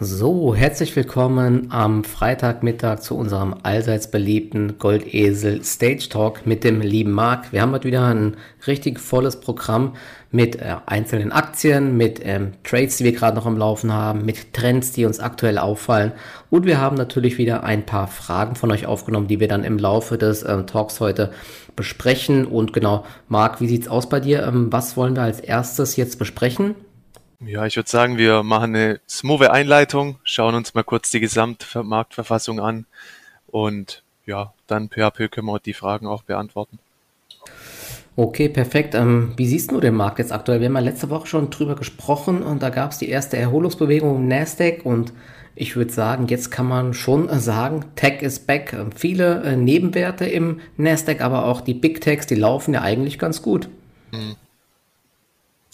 So, herzlich willkommen am Freitagmittag zu unserem allseits beliebten Goldesel Stage Talk mit dem lieben Marc. Wir haben heute wieder ein richtig volles Programm mit äh, einzelnen Aktien, mit ähm, Trades, die wir gerade noch am Laufen haben, mit Trends, die uns aktuell auffallen. Und wir haben natürlich wieder ein paar Fragen von euch aufgenommen, die wir dann im Laufe des ähm, Talks heute besprechen. Und genau, Marc, wie sieht's aus bei dir? Ähm, was wollen wir als erstes jetzt besprechen? Ja, ich würde sagen, wir machen eine smooth Einleitung, schauen uns mal kurz die Gesamtmarktverfassung an und ja, dann peu können wir die Fragen auch beantworten. Okay, perfekt. Ähm, wie siehst du den Markt jetzt aktuell? Wir haben ja letzte Woche schon drüber gesprochen und da gab es die erste Erholungsbewegung im Nasdaq und ich würde sagen, jetzt kann man schon sagen, Tech is back. Ähm, viele äh, Nebenwerte im Nasdaq, aber auch die Big Techs, die laufen ja eigentlich ganz gut. Mhm.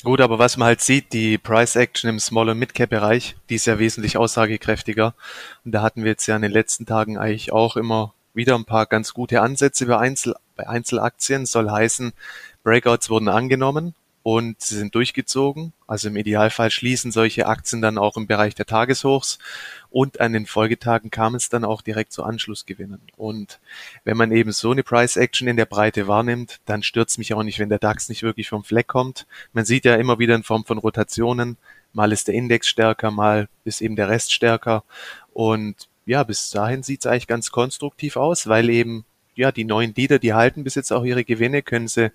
Gut, aber was man halt sieht, die Price Action im Small- und Mid-Cap-Bereich, die ist ja wesentlich aussagekräftiger. Und da hatten wir jetzt ja in den letzten Tagen eigentlich auch immer wieder ein paar ganz gute Ansätze bei, Einzel bei Einzelaktien. Soll heißen, Breakouts wurden angenommen und sie sind durchgezogen. Also im Idealfall schließen solche Aktien dann auch im Bereich der Tageshochs und an den Folgetagen kam es dann auch direkt zu Anschlussgewinnen. Und wenn man eben so eine Price Action in der Breite wahrnimmt, dann stürzt mich auch nicht, wenn der DAX nicht wirklich vom Fleck kommt. Man sieht ja immer wieder in Form von Rotationen, mal ist der Index stärker, mal ist eben der Rest stärker. Und ja, bis dahin sieht es eigentlich ganz konstruktiv aus, weil eben ja, die neuen Leader, die halten bis jetzt auch ihre Gewinne, können sie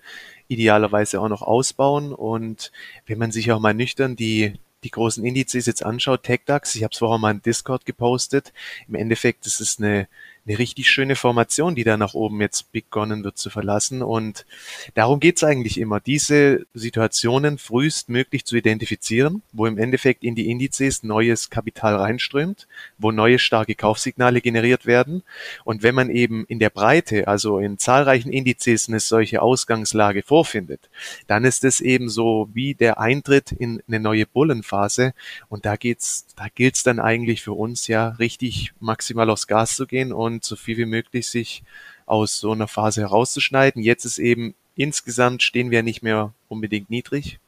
idealerweise auch noch ausbauen. Und wenn man sich auch mal nüchtern die, die großen Indizes jetzt anschaut, TechDAX, ich habe es vorher mal in Discord gepostet, im Endeffekt ist es eine eine richtig schöne Formation, die da nach oben jetzt begonnen wird zu verlassen. Und darum geht's eigentlich immer, diese Situationen frühestmöglich zu identifizieren, wo im Endeffekt in die Indizes neues Kapital reinströmt, wo neue starke Kaufsignale generiert werden. Und wenn man eben in der Breite, also in zahlreichen Indizes eine solche Ausgangslage vorfindet, dann ist es eben so wie der Eintritt in eine neue Bullenphase. Und da geht's, da gilt's dann eigentlich für uns ja richtig maximal aufs Gas zu gehen und und so viel wie möglich sich aus so einer Phase herauszuschneiden. Jetzt ist eben insgesamt stehen wir nicht mehr unbedingt niedrig,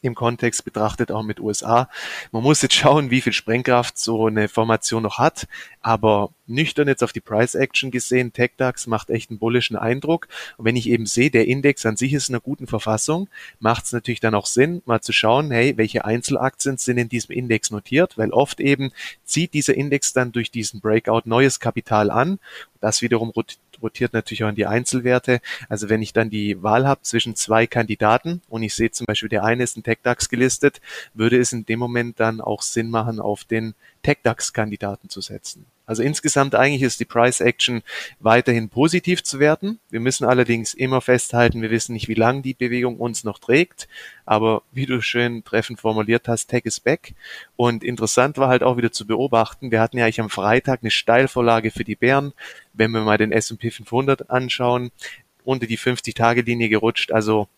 im Kontext betrachtet, auch mit USA. Man muss jetzt schauen, wie viel Sprengkraft so eine Formation noch hat, aber nüchtern jetzt auf die Price Action gesehen, TechDAX macht echt einen bullischen Eindruck. Und wenn ich eben sehe, der Index an sich ist in einer guten Verfassung, macht es natürlich dann auch Sinn, mal zu schauen, hey, welche Einzelaktien sind in diesem Index notiert, weil oft eben zieht dieser Index dann durch diesen Breakout neues Kapital an. Das wiederum rotiert natürlich auch in die Einzelwerte. Also wenn ich dann die Wahl habe zwischen zwei Kandidaten und ich sehe zum Beispiel, der eine ist ein TechDAX gelistet, würde es in dem Moment dann auch Sinn machen, auf den TechDAX-Kandidaten zu setzen. Also insgesamt eigentlich ist die Price Action weiterhin positiv zu werten. Wir müssen allerdings immer festhalten, wir wissen nicht, wie lange die Bewegung uns noch trägt. Aber wie du schön treffend formuliert hast, Tech is back. Und interessant war halt auch wieder zu beobachten, wir hatten ja eigentlich am Freitag eine Steilvorlage für die Bären. Wenn wir mal den S&P 500 anschauen, unter die 50-Tage-Linie gerutscht. Also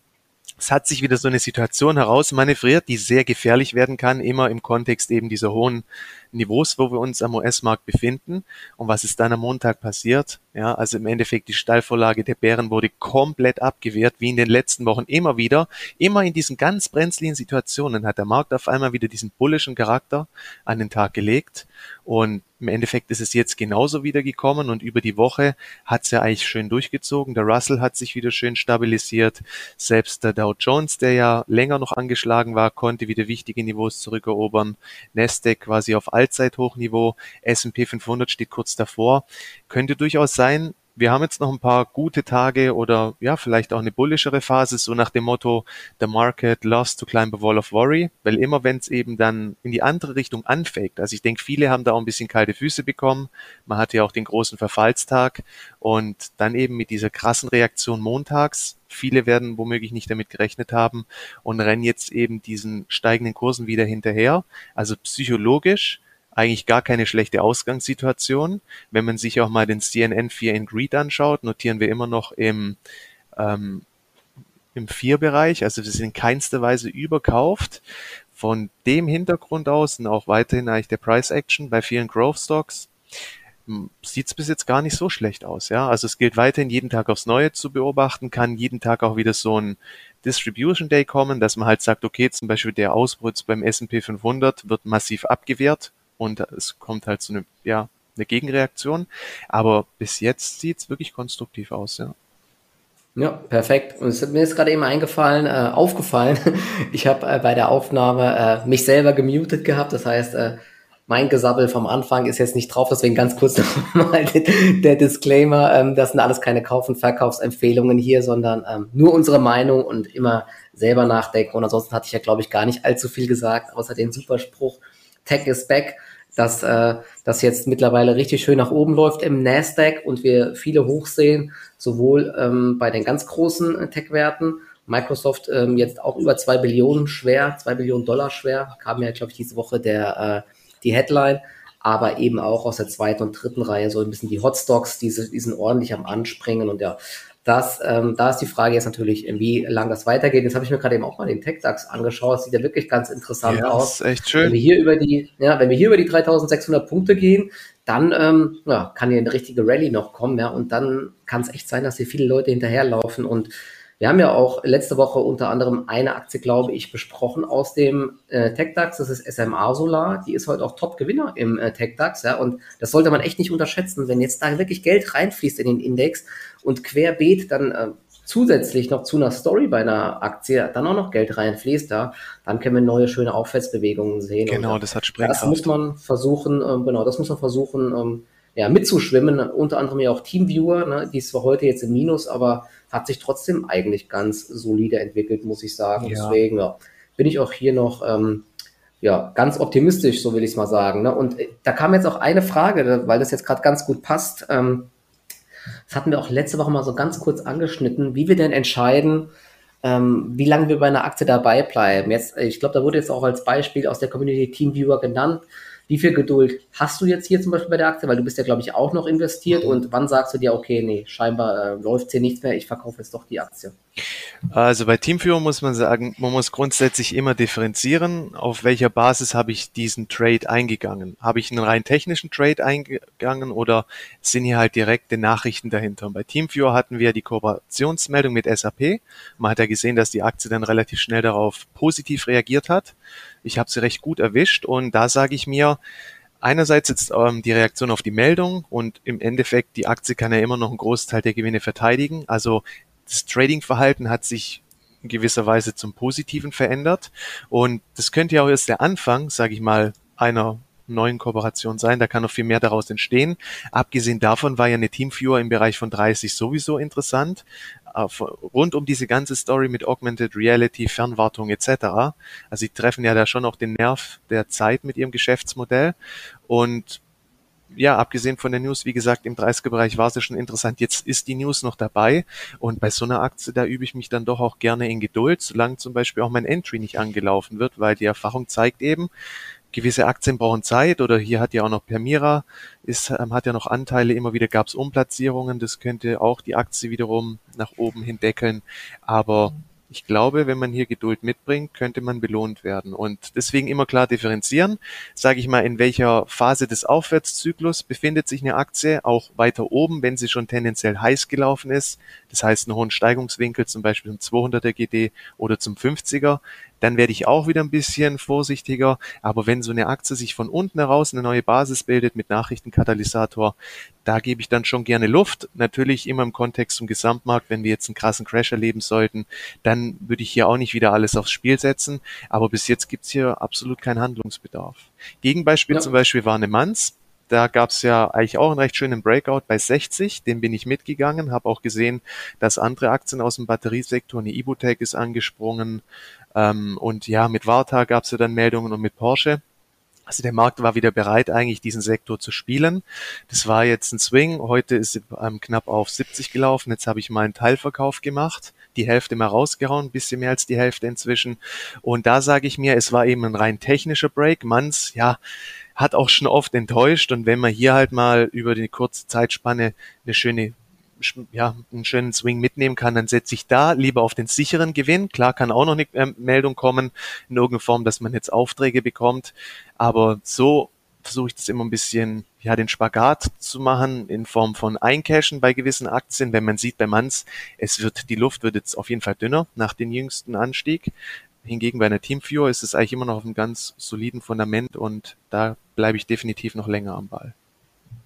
es hat sich wieder so eine Situation herausmanövriert, die sehr gefährlich werden kann, immer im Kontext eben dieser hohen Niveaus, wo wir uns am US-Markt befinden. Und was ist dann am Montag passiert? Ja, also im Endeffekt die Stallvorlage der Bären wurde komplett abgewehrt, wie in den letzten Wochen immer wieder. Immer in diesen ganz brenzligen Situationen hat der Markt auf einmal wieder diesen bullischen Charakter an den Tag gelegt. Und im Endeffekt ist es jetzt genauso wieder gekommen und über die Woche hat es ja eigentlich schön durchgezogen. Der Russell hat sich wieder schön stabilisiert. Selbst der Dow Jones, der ja länger noch angeschlagen war, konnte wieder wichtige Niveaus zurückerobern. Nasdaq quasi auf Allzeithochniveau. S&P 500 steht kurz davor. Könnte durchaus sein, wir haben jetzt noch ein paar gute Tage oder ja, vielleicht auch eine bullischere Phase, so nach dem Motto, the market loves to climb a wall of worry, weil immer wenn es eben dann in die andere Richtung anfängt, also ich denke, viele haben da auch ein bisschen kalte Füße bekommen, man hatte ja auch den großen Verfallstag. Und dann eben mit dieser krassen Reaktion montags, viele werden womöglich nicht damit gerechnet haben und rennen jetzt eben diesen steigenden Kursen wieder hinterher, also psychologisch eigentlich gar keine schlechte Ausgangssituation. Wenn man sich auch mal den CNN 4 in Greed anschaut, notieren wir immer noch im, ähm, im 4-Bereich, also wir sind in keinster Weise überkauft. Von dem Hintergrund aus und auch weiterhin eigentlich der Price Action bei vielen Growth Stocks sieht es bis jetzt gar nicht so schlecht aus. Ja, also es gilt weiterhin jeden Tag aufs Neue zu beobachten, kann jeden Tag auch wieder so ein Distribution Day kommen, dass man halt sagt, okay, zum Beispiel der Ausbruch beim S&P 500 wird massiv abgewehrt und es kommt halt so eine, ja, eine Gegenreaktion. Aber bis jetzt sieht's wirklich konstruktiv aus, ja. Ja, perfekt. Und es ist mir ist gerade eben eingefallen, äh, aufgefallen. Ich habe äh, bei der Aufnahme äh, mich selber gemutet gehabt. Das heißt, äh, mein Gesabbel vom Anfang ist jetzt nicht drauf, deswegen ganz kurz nochmal der Disclaimer. Ähm, das sind alles keine Kauf- und Verkaufsempfehlungen hier, sondern ähm, nur unsere Meinung und immer selber nachdenken. Und ansonsten hatte ich ja, glaube ich, gar nicht allzu viel gesagt, außer den Superspruch Tech is back dass äh, das jetzt mittlerweile richtig schön nach oben läuft im Nasdaq und wir viele hoch sehen, sowohl ähm, bei den ganz großen äh, Tech-Werten. Microsoft ähm, jetzt auch über zwei Billionen schwer, zwei Billionen Dollar schwer, kam ja, glaube ich, diese Woche der äh, die Headline, aber eben auch aus der zweiten und dritten Reihe so ein bisschen die Hotstocks, diese, die sind ordentlich am Anspringen und ja, das, ähm, da ist die Frage jetzt natürlich, wie lang das weitergeht. Jetzt habe ich mir gerade eben auch mal den TechDAX angeschaut. Das sieht ja wirklich ganz interessant ja, aus. Das ist echt schön. Wenn wir hier über die, ja, wenn wir hier über die 3600 Punkte gehen, dann ähm, ja, kann hier eine richtige Rallye noch kommen, ja, und dann kann es echt sein, dass hier viele Leute hinterherlaufen und wir haben ja auch letzte Woche unter anderem eine Aktie, glaube ich, besprochen aus dem äh, TechDAX. Das ist SMA Solar. Die ist heute auch Top-Gewinner im äh, TechDAX. Ja, und das sollte man echt nicht unterschätzen. Wenn jetzt da wirklich Geld reinfließt in den Index und querbeet dann äh, zusätzlich noch zu einer Story bei einer Aktie dann auch noch Geld reinfließt, ja, dann können wir neue schöne Aufwärtsbewegungen sehen. Genau, und, das hat Sprengkraft. Das muss man versuchen, ähm, genau, das muss man versuchen, ähm, ja, mitzuschwimmen. Unter anderem ja auch Teamviewer, ne, die ist zwar heute jetzt im Minus, aber hat sich trotzdem eigentlich ganz solide entwickelt, muss ich sagen. Ja. Deswegen ja, bin ich auch hier noch ähm, ja, ganz optimistisch, so will ich es mal sagen. Ne? Und äh, da kam jetzt auch eine Frage, weil das jetzt gerade ganz gut passt. Ähm, das hatten wir auch letzte Woche mal so ganz kurz angeschnitten, wie wir denn entscheiden, ähm, wie lange wir bei einer Aktie dabei bleiben. Jetzt, ich glaube, da wurde jetzt auch als Beispiel aus der Community Teamviewer genannt. Wie viel Geduld hast du jetzt hier zum Beispiel bei der Aktie? Weil du bist ja, glaube ich, auch noch investiert. Und wann sagst du dir, okay, nee, scheinbar äh, läuft hier nichts mehr, ich verkaufe jetzt doch die Aktie? Also bei Teamführung muss man sagen, man muss grundsätzlich immer differenzieren, auf welcher Basis habe ich diesen Trade eingegangen. Habe ich einen rein technischen Trade eingegangen oder sind hier halt direkte Nachrichten dahinter? Und bei Teamviewer hatten wir die Kooperationsmeldung mit SAP. Man hat ja gesehen, dass die Aktie dann relativ schnell darauf positiv reagiert hat. Ich habe sie recht gut erwischt und da sage ich mir, einerseits jetzt ähm, die Reaktion auf die Meldung und im Endeffekt die Aktie kann ja immer noch einen Großteil der Gewinne verteidigen. Also das Trading-Verhalten hat sich in gewisser Weise zum Positiven verändert und das könnte ja auch erst der Anfang, sage ich mal, einer neuen Kooperation sein. Da kann noch viel mehr daraus entstehen. Abgesehen davon war ja eine Teamviewer im Bereich von 30 sowieso interessant rund um diese ganze Story mit Augmented Reality, Fernwartung etc. Also sie treffen ja da schon auch den Nerv der Zeit mit ihrem Geschäftsmodell und ja, abgesehen von der News, wie gesagt, im 30er-Bereich war es schon interessant. Jetzt ist die News noch dabei und bei so einer Aktie, da übe ich mich dann doch auch gerne in Geduld, solange zum Beispiel auch mein Entry nicht angelaufen wird, weil die Erfahrung zeigt eben, gewisse Aktien brauchen Zeit oder hier hat ja auch noch Permira, ist, ähm, hat ja noch Anteile, immer wieder gab es Umplatzierungen, das könnte auch die Aktie wiederum nach oben hin deckeln, aber ich glaube, wenn man hier Geduld mitbringt, könnte man belohnt werden. Und deswegen immer klar differenzieren. Sage ich mal, in welcher Phase des Aufwärtszyklus befindet sich eine Aktie, auch weiter oben, wenn sie schon tendenziell heiß gelaufen ist. Das heißt, einen hohen Steigungswinkel, zum Beispiel zum 200er GD oder zum 50er dann werde ich auch wieder ein bisschen vorsichtiger. Aber wenn so eine Aktie sich von unten heraus eine neue Basis bildet mit Nachrichtenkatalysator, da gebe ich dann schon gerne Luft. Natürlich immer im Kontext zum Gesamtmarkt. Wenn wir jetzt einen krassen Crash erleben sollten, dann würde ich hier auch nicht wieder alles aufs Spiel setzen. Aber bis jetzt gibt's hier absolut keinen Handlungsbedarf. Gegenbeispiel ja. zum Beispiel war eine Manns. Da gab's ja eigentlich auch einen recht schönen Breakout bei 60, den bin ich mitgegangen, habe auch gesehen, dass andere Aktien aus dem Batteriesektor, eine Ibutec ist angesprungen, ähm, und ja, mit Warta gab es ja dann Meldungen und mit Porsche. Also der Markt war wieder bereit, eigentlich diesen Sektor zu spielen. Das war jetzt ein Swing. Heute ist es ähm, knapp auf 70 gelaufen. Jetzt habe ich mal einen Teilverkauf gemacht, die Hälfte mal rausgehauen, ein bisschen mehr als die Hälfte inzwischen. Und da sage ich mir, es war eben ein rein technischer Break. Manns, ja, hat auch schon oft enttäuscht. Und wenn man hier halt mal über die kurze Zeitspanne eine schöne ja, einen schönen Swing mitnehmen kann, dann setze ich da lieber auf den sicheren Gewinn. Klar kann auch noch eine äh, Meldung kommen in irgendeiner Form, dass man jetzt Aufträge bekommt, aber so versuche ich das immer ein bisschen, ja, den Spagat zu machen in Form von Eincashen bei gewissen Aktien. Wenn man sieht bei Manns, es wird, die Luft wird jetzt auf jeden Fall dünner nach dem jüngsten Anstieg Hingegen bei einer Teamviewer ist es eigentlich immer noch auf einem ganz soliden Fundament und da bleibe ich definitiv noch länger am Ball.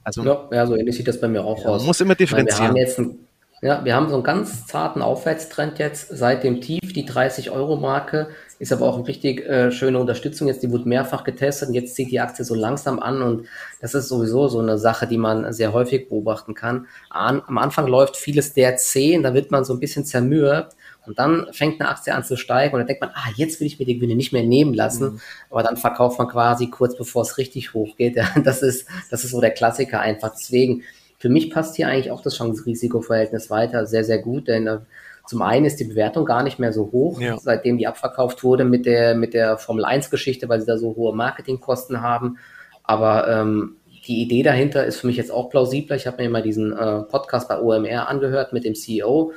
Also, ja, ja so ähnlich sieht das bei mir auch ja, aus. Man muss immer differenzieren. Wir haben, jetzt ein, ja, wir haben so einen ganz zarten Aufwärtstrend jetzt seit dem Tief, die 30-Euro-Marke. Ist aber auch eine richtig äh, schöne Unterstützung jetzt. Die wurde mehrfach getestet und jetzt zieht die Aktie so langsam an und das ist sowieso so eine Sache, die man sehr häufig beobachten kann. An, am Anfang läuft vieles der zehn, da wird man so ein bisschen zermürbt und dann fängt eine Aktie an zu steigen und dann denkt man, ah, jetzt will ich mir die Gewinne nicht mehr nehmen lassen. Mhm. Aber dann verkauft man quasi kurz bevor es richtig hochgeht. Ja, das ist, das ist so der Klassiker einfach. Deswegen, für mich passt hier eigentlich auch das Chance-Risiko-Verhältnis weiter sehr, sehr gut, denn äh, zum einen ist die Bewertung gar nicht mehr so hoch, ja. seitdem die abverkauft wurde mit der, mit der Formel 1 Geschichte, weil sie da so hohe Marketingkosten haben. Aber ähm, die Idee dahinter ist für mich jetzt auch plausibler. Ich habe mir mal diesen äh, Podcast bei OMR angehört mit dem CEO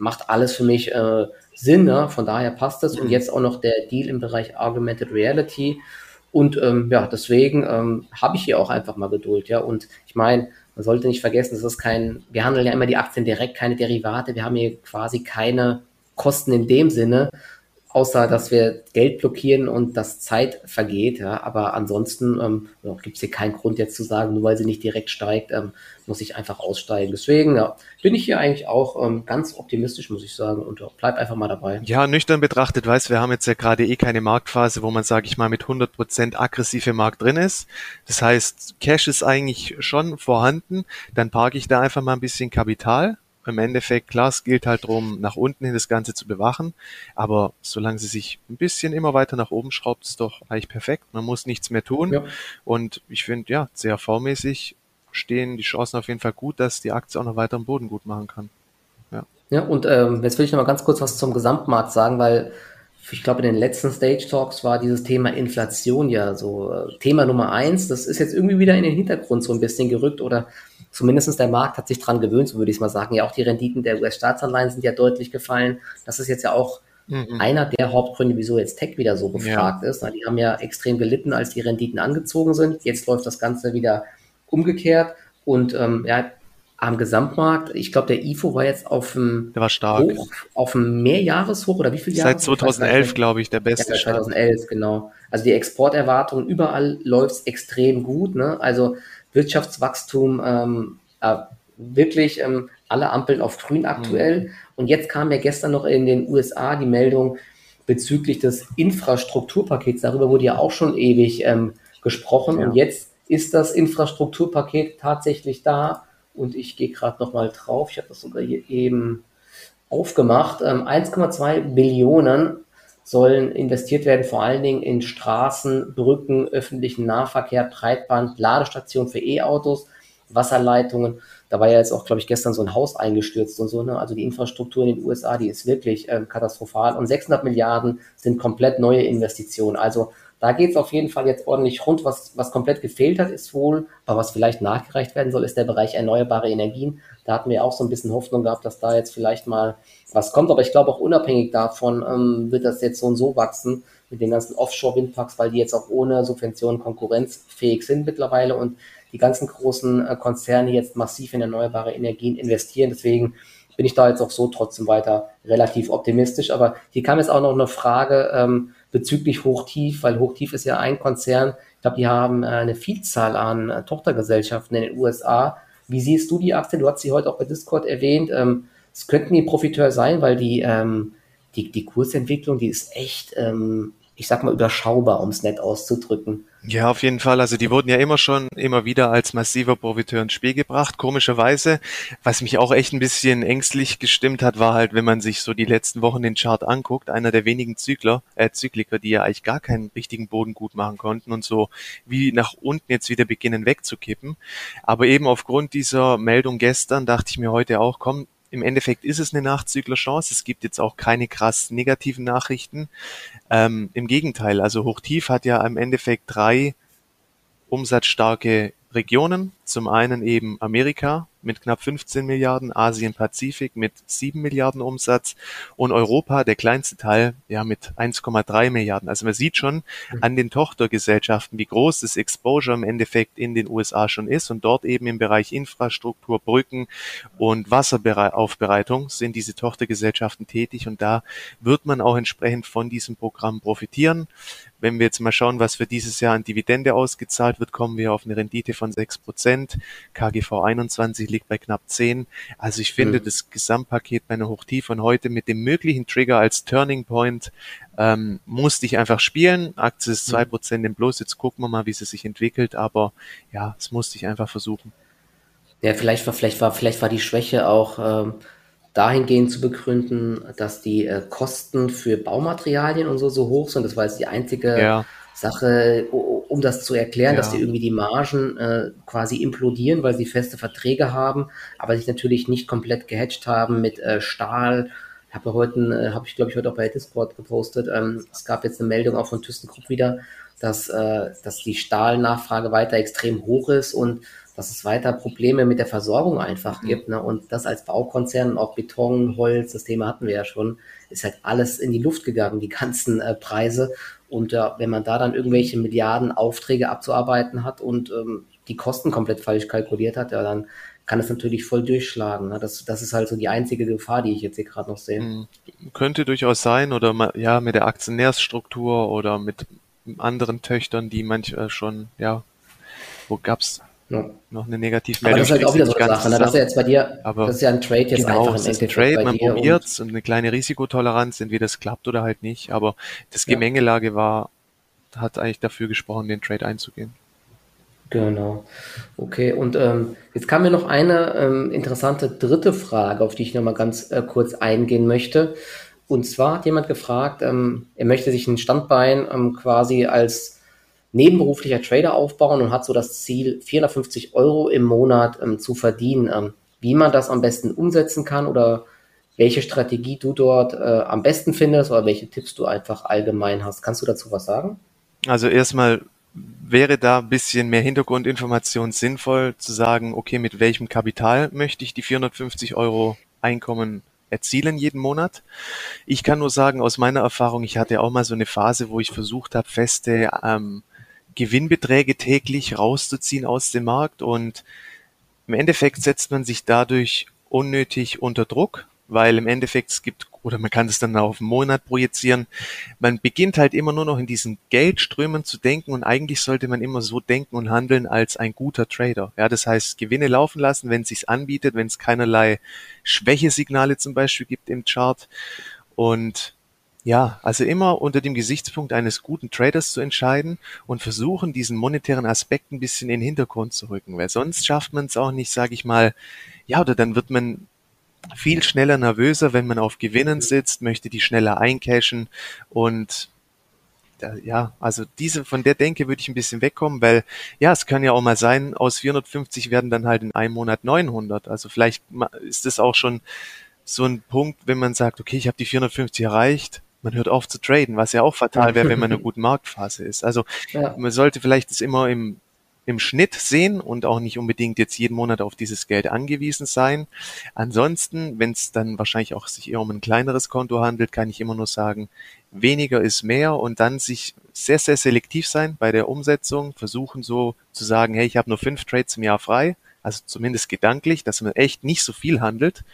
macht alles für mich äh, Sinn, ne? von daher passt das. Und mhm. jetzt auch noch der Deal im Bereich Augmented Reality. Und ähm, ja, deswegen ähm, habe ich hier auch einfach mal Geduld, ja. Und ich meine, man sollte nicht vergessen, das ist kein, wir handeln ja immer die Aktien direkt, keine Derivate, wir haben hier quasi keine Kosten in dem Sinne, außer dass wir Geld blockieren und das Zeit vergeht. Ja. Aber ansonsten ähm, ja, gibt es hier keinen Grund jetzt zu sagen, nur weil sie nicht direkt steigt, ähm, muss ich einfach aussteigen. Deswegen ja, bin ich hier eigentlich auch ähm, ganz optimistisch, muss ich sagen, und bleib einfach mal dabei. Ja, nüchtern betrachtet, weißt wir haben jetzt ja gerade eh keine Marktphase, wo man, sage ich mal, mit 100% aggressive Markt drin ist. Das heißt, Cash ist eigentlich schon vorhanden. Dann parke ich da einfach mal ein bisschen Kapital im Endeffekt, klar, es gilt halt darum, nach unten hin das Ganze zu bewachen, aber solange sie sich ein bisschen immer weiter nach oben schraubt, ist doch eigentlich perfekt. Man muss nichts mehr tun. Ja. Und ich finde, ja, CRV-mäßig stehen die Chancen auf jeden Fall gut, dass die Aktie auch noch weiter am Boden gut machen kann. Ja, ja und ähm, jetzt will ich noch mal ganz kurz was zum Gesamtmarkt sagen, weil ich glaube, in den letzten Stage Talks war dieses Thema Inflation ja so äh, Thema Nummer eins. Das ist jetzt irgendwie wieder in den Hintergrund so ein bisschen gerückt oder zumindestens der Markt hat sich dran gewöhnt, so würde ich es mal sagen. Ja, auch die Renditen der US-Staatsanleihen sind ja deutlich gefallen. Das ist jetzt ja auch mhm. einer der Hauptgründe, wieso jetzt Tech wieder so gefragt ja. ist. Die haben ja extrem gelitten, als die Renditen angezogen sind. Jetzt läuft das Ganze wieder umgekehrt und ähm, ja, am Gesamtmarkt, ich glaube, der IFO war jetzt auf dem, der war stark. Hoch, auf dem Mehrjahreshoch oder wie viele Jahre? Seit 2011, glaube ich, der beste. Ja, 2011, genau. Also die Exporterwartungen überall läuft es extrem gut. Ne? Also Wirtschaftswachstum ähm, äh, wirklich ähm, alle Ampeln auf grün aktuell. Mhm. Und jetzt kam ja gestern noch in den USA die Meldung bezüglich des Infrastrukturpakets. Darüber wurde ja auch schon ewig ähm, gesprochen. Ja. Und jetzt ist das Infrastrukturpaket tatsächlich da. Und ich gehe gerade noch mal drauf. Ich habe das sogar hier eben aufgemacht. 1,2 ähm, Billionen sollen investiert werden, vor allen Dingen in Straßen, Brücken, öffentlichen Nahverkehr, Breitband, Ladestationen für E-Autos, Wasserleitungen. Da war ja jetzt auch, glaube ich, gestern so ein Haus eingestürzt und so. Ne? Also die Infrastruktur in den USA, die ist wirklich äh, katastrophal. Und 600 Milliarden sind komplett neue Investitionen. Also da geht es auf jeden Fall jetzt ordentlich rund. Was, was komplett gefehlt hat, ist wohl, aber was vielleicht nachgereicht werden soll, ist der Bereich erneuerbare Energien. Da hatten wir auch so ein bisschen Hoffnung gehabt, dass da jetzt vielleicht mal was kommt. Aber ich glaube auch unabhängig davon ähm, wird das jetzt so und so wachsen mit den ganzen Offshore-Windparks, weil die jetzt auch ohne Subventionen konkurrenzfähig sind mittlerweile und die ganzen großen äh, Konzerne jetzt massiv in erneuerbare Energien investieren. Deswegen bin ich da jetzt auch so trotzdem weiter relativ optimistisch. Aber hier kam jetzt auch noch eine Frage ähm, bezüglich Hochtief, weil Hochtief ist ja ein Konzern. Ich glaube, die haben äh, eine Vielzahl an äh, Tochtergesellschaften in den USA. Wie siehst du die Aktie? Du hast sie heute auch bei Discord erwähnt. Ähm, es könnten die Profiteur sein, weil die, ähm, die, die Kursentwicklung, die ist echt, ähm, ich sag mal, überschaubar, um es nett auszudrücken. Ja, auf jeden Fall. Also die wurden ja immer schon immer wieder als massiver Profiteur ins Spiel gebracht. Komischerweise, was mich auch echt ein bisschen ängstlich gestimmt hat, war halt, wenn man sich so die letzten Wochen den Chart anguckt, einer der wenigen Zykler, äh, Zykliker, die ja eigentlich gar keinen richtigen Boden gut machen konnten und so wie nach unten jetzt wieder beginnen wegzukippen. Aber eben aufgrund dieser Meldung gestern dachte ich mir heute auch, komm, im Endeffekt ist es eine Nachzüglerchance. Es gibt jetzt auch keine krass negativen Nachrichten. Ähm, Im Gegenteil, also Hochtief hat ja im Endeffekt drei umsatzstarke Regionen. Zum einen eben Amerika, mit knapp 15 Milliarden, Asien-Pazifik mit 7 Milliarden Umsatz und Europa, der kleinste Teil, ja mit 1,3 Milliarden. Also man sieht schon mhm. an den Tochtergesellschaften, wie groß das Exposure im Endeffekt in den USA schon ist und dort eben im Bereich Infrastruktur, Brücken und Wasseraufbereitung sind diese Tochtergesellschaften tätig und da wird man auch entsprechend von diesem Programm profitieren. Wenn wir jetzt mal schauen, was für dieses Jahr an Dividende ausgezahlt wird, kommen wir auf eine Rendite von 6%. KGV 21 liegt bei knapp 10. Also ich finde mhm. das Gesamtpaket bei einer Hochtief von heute mit dem möglichen Trigger als Turning Point ähm, musste ich einfach spielen. Aktie ist 2% mhm. im Plus. Jetzt gucken wir mal, wie sie sich entwickelt. Aber ja, es musste ich einfach versuchen. Ja, vielleicht war, vielleicht war, vielleicht war die Schwäche auch, ähm, dahingehend zu begründen, dass die äh, Kosten für Baumaterialien und so so hoch sind. Das war jetzt die einzige ja. Sache, um das zu erklären, ja. dass die irgendwie die Margen äh, quasi implodieren, weil sie feste Verträge haben, aber sich natürlich nicht komplett gehatcht haben mit äh, Stahl. Ich habe heute, äh, habe ich glaube ich heute auch bei Discord gepostet. Ähm, es gab jetzt eine Meldung auch von ThyssenKrupp wieder, dass, äh, dass die Stahlnachfrage weiter extrem hoch ist und dass es weiter Probleme mit der Versorgung einfach mhm. gibt. Ne? Und das als Baukonzern auch Beton, Holz, das Thema hatten wir ja schon, ist halt alles in die Luft gegangen, die ganzen äh, Preise. Und äh, wenn man da dann irgendwelche Milliarden Aufträge abzuarbeiten hat und ähm, die Kosten komplett falsch kalkuliert hat, ja, dann kann es natürlich voll durchschlagen. Ne? Das, das ist halt so die einzige Gefahr, die ich jetzt hier gerade noch sehe. Mhm. Könnte durchaus sein oder ja mit der Aktionärsstruktur oder mit anderen Töchtern, die manchmal schon, ja, wo gab's ja. Noch eine Negativmeldung. Aber das ist halt auch wieder so eine Sache. Ne? Das ist ja jetzt bei dir, aber das ist ja ein Trade jetzt genau, einfach im Endeffekt. Trade, bei man probiert und, und eine kleine Risikotoleranz, entweder es klappt oder halt nicht. Aber das Gemengelage war, hat eigentlich dafür gesprochen, den Trade einzugehen. Genau. Okay, und ähm, jetzt kam mir noch eine ähm, interessante dritte Frage, auf die ich nochmal ganz äh, kurz eingehen möchte. Und zwar hat jemand gefragt, ähm, er möchte sich ein Standbein ähm, quasi als nebenberuflicher Trader aufbauen und hat so das Ziel, 450 Euro im Monat ähm, zu verdienen. Ähm, wie man das am besten umsetzen kann oder welche Strategie du dort äh, am besten findest oder welche Tipps du einfach allgemein hast. Kannst du dazu was sagen? Also erstmal wäre da ein bisschen mehr Hintergrundinformation sinnvoll zu sagen, okay, mit welchem Kapital möchte ich die 450 Euro Einkommen erzielen jeden Monat. Ich kann nur sagen, aus meiner Erfahrung, ich hatte auch mal so eine Phase, wo ich versucht habe, feste ähm, Gewinnbeträge täglich rauszuziehen aus dem Markt und im Endeffekt setzt man sich dadurch unnötig unter Druck, weil im Endeffekt es gibt, oder man kann es dann auf einen Monat projizieren, man beginnt halt immer nur noch in diesen Geldströmen zu denken und eigentlich sollte man immer so denken und handeln als ein guter Trader. Ja, das heißt, Gewinne laufen lassen, wenn es sich anbietet, wenn es keinerlei Schwächesignale zum Beispiel gibt im Chart und ja, also immer unter dem Gesichtspunkt eines guten Traders zu entscheiden und versuchen, diesen monetären Aspekt ein bisschen in den Hintergrund zu rücken, weil sonst schafft man es auch nicht, sage ich mal, ja, oder dann wird man viel schneller nervöser, wenn man auf Gewinnen sitzt, möchte die schneller eincashen und ja, also diese, von der Denke würde ich ein bisschen wegkommen, weil ja, es kann ja auch mal sein, aus 450 werden dann halt in einem Monat 900. Also vielleicht ist das auch schon so ein Punkt, wenn man sagt, okay, ich habe die 450 erreicht, man hört auf zu traden, was ja auch fatal wäre, wenn man in einer guten Marktphase ist. Also ja. man sollte vielleicht das immer im, im Schnitt sehen und auch nicht unbedingt jetzt jeden Monat auf dieses Geld angewiesen sein. Ansonsten, wenn es dann wahrscheinlich auch sich eher um ein kleineres Konto handelt, kann ich immer nur sagen, weniger ist mehr und dann sich sehr, sehr selektiv sein bei der Umsetzung, versuchen so zu sagen, hey, ich habe nur fünf Trades im Jahr frei also zumindest gedanklich, dass man echt nicht so viel handelt,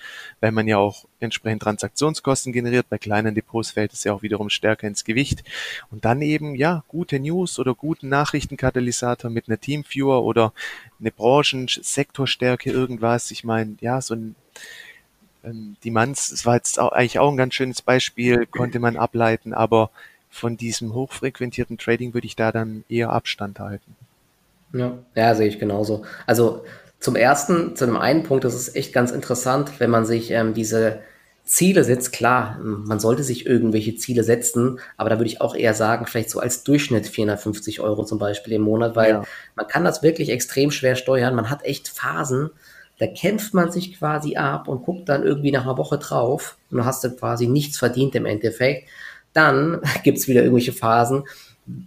weil man ja auch entsprechend Transaktionskosten generiert. Bei kleinen Depots fällt es ja auch wiederum stärker ins Gewicht. Und dann eben, ja, gute News oder guten Nachrichtenkatalysator mit einer Teamviewer oder eine Branchensektorstärke, irgendwas. Ich meine, ja, so ein ähm, die Manns, es war jetzt auch, eigentlich auch ein ganz schönes Beispiel, konnte man ableiten, aber von diesem hochfrequentierten Trading würde ich da dann eher Abstand halten. Ja, ja, sehe ich genauso. Also zum ersten, zu dem einen Punkt, das ist echt ganz interessant, wenn man sich ähm, diese Ziele setzt. Klar, man sollte sich irgendwelche Ziele setzen, aber da würde ich auch eher sagen, vielleicht so als Durchschnitt 450 Euro zum Beispiel im Monat, weil ja. man kann das wirklich extrem schwer steuern. Man hat echt Phasen, da kämpft man sich quasi ab und guckt dann irgendwie nach einer Woche drauf und hast du quasi nichts verdient im Endeffekt. Dann gibt es wieder irgendwelche Phasen,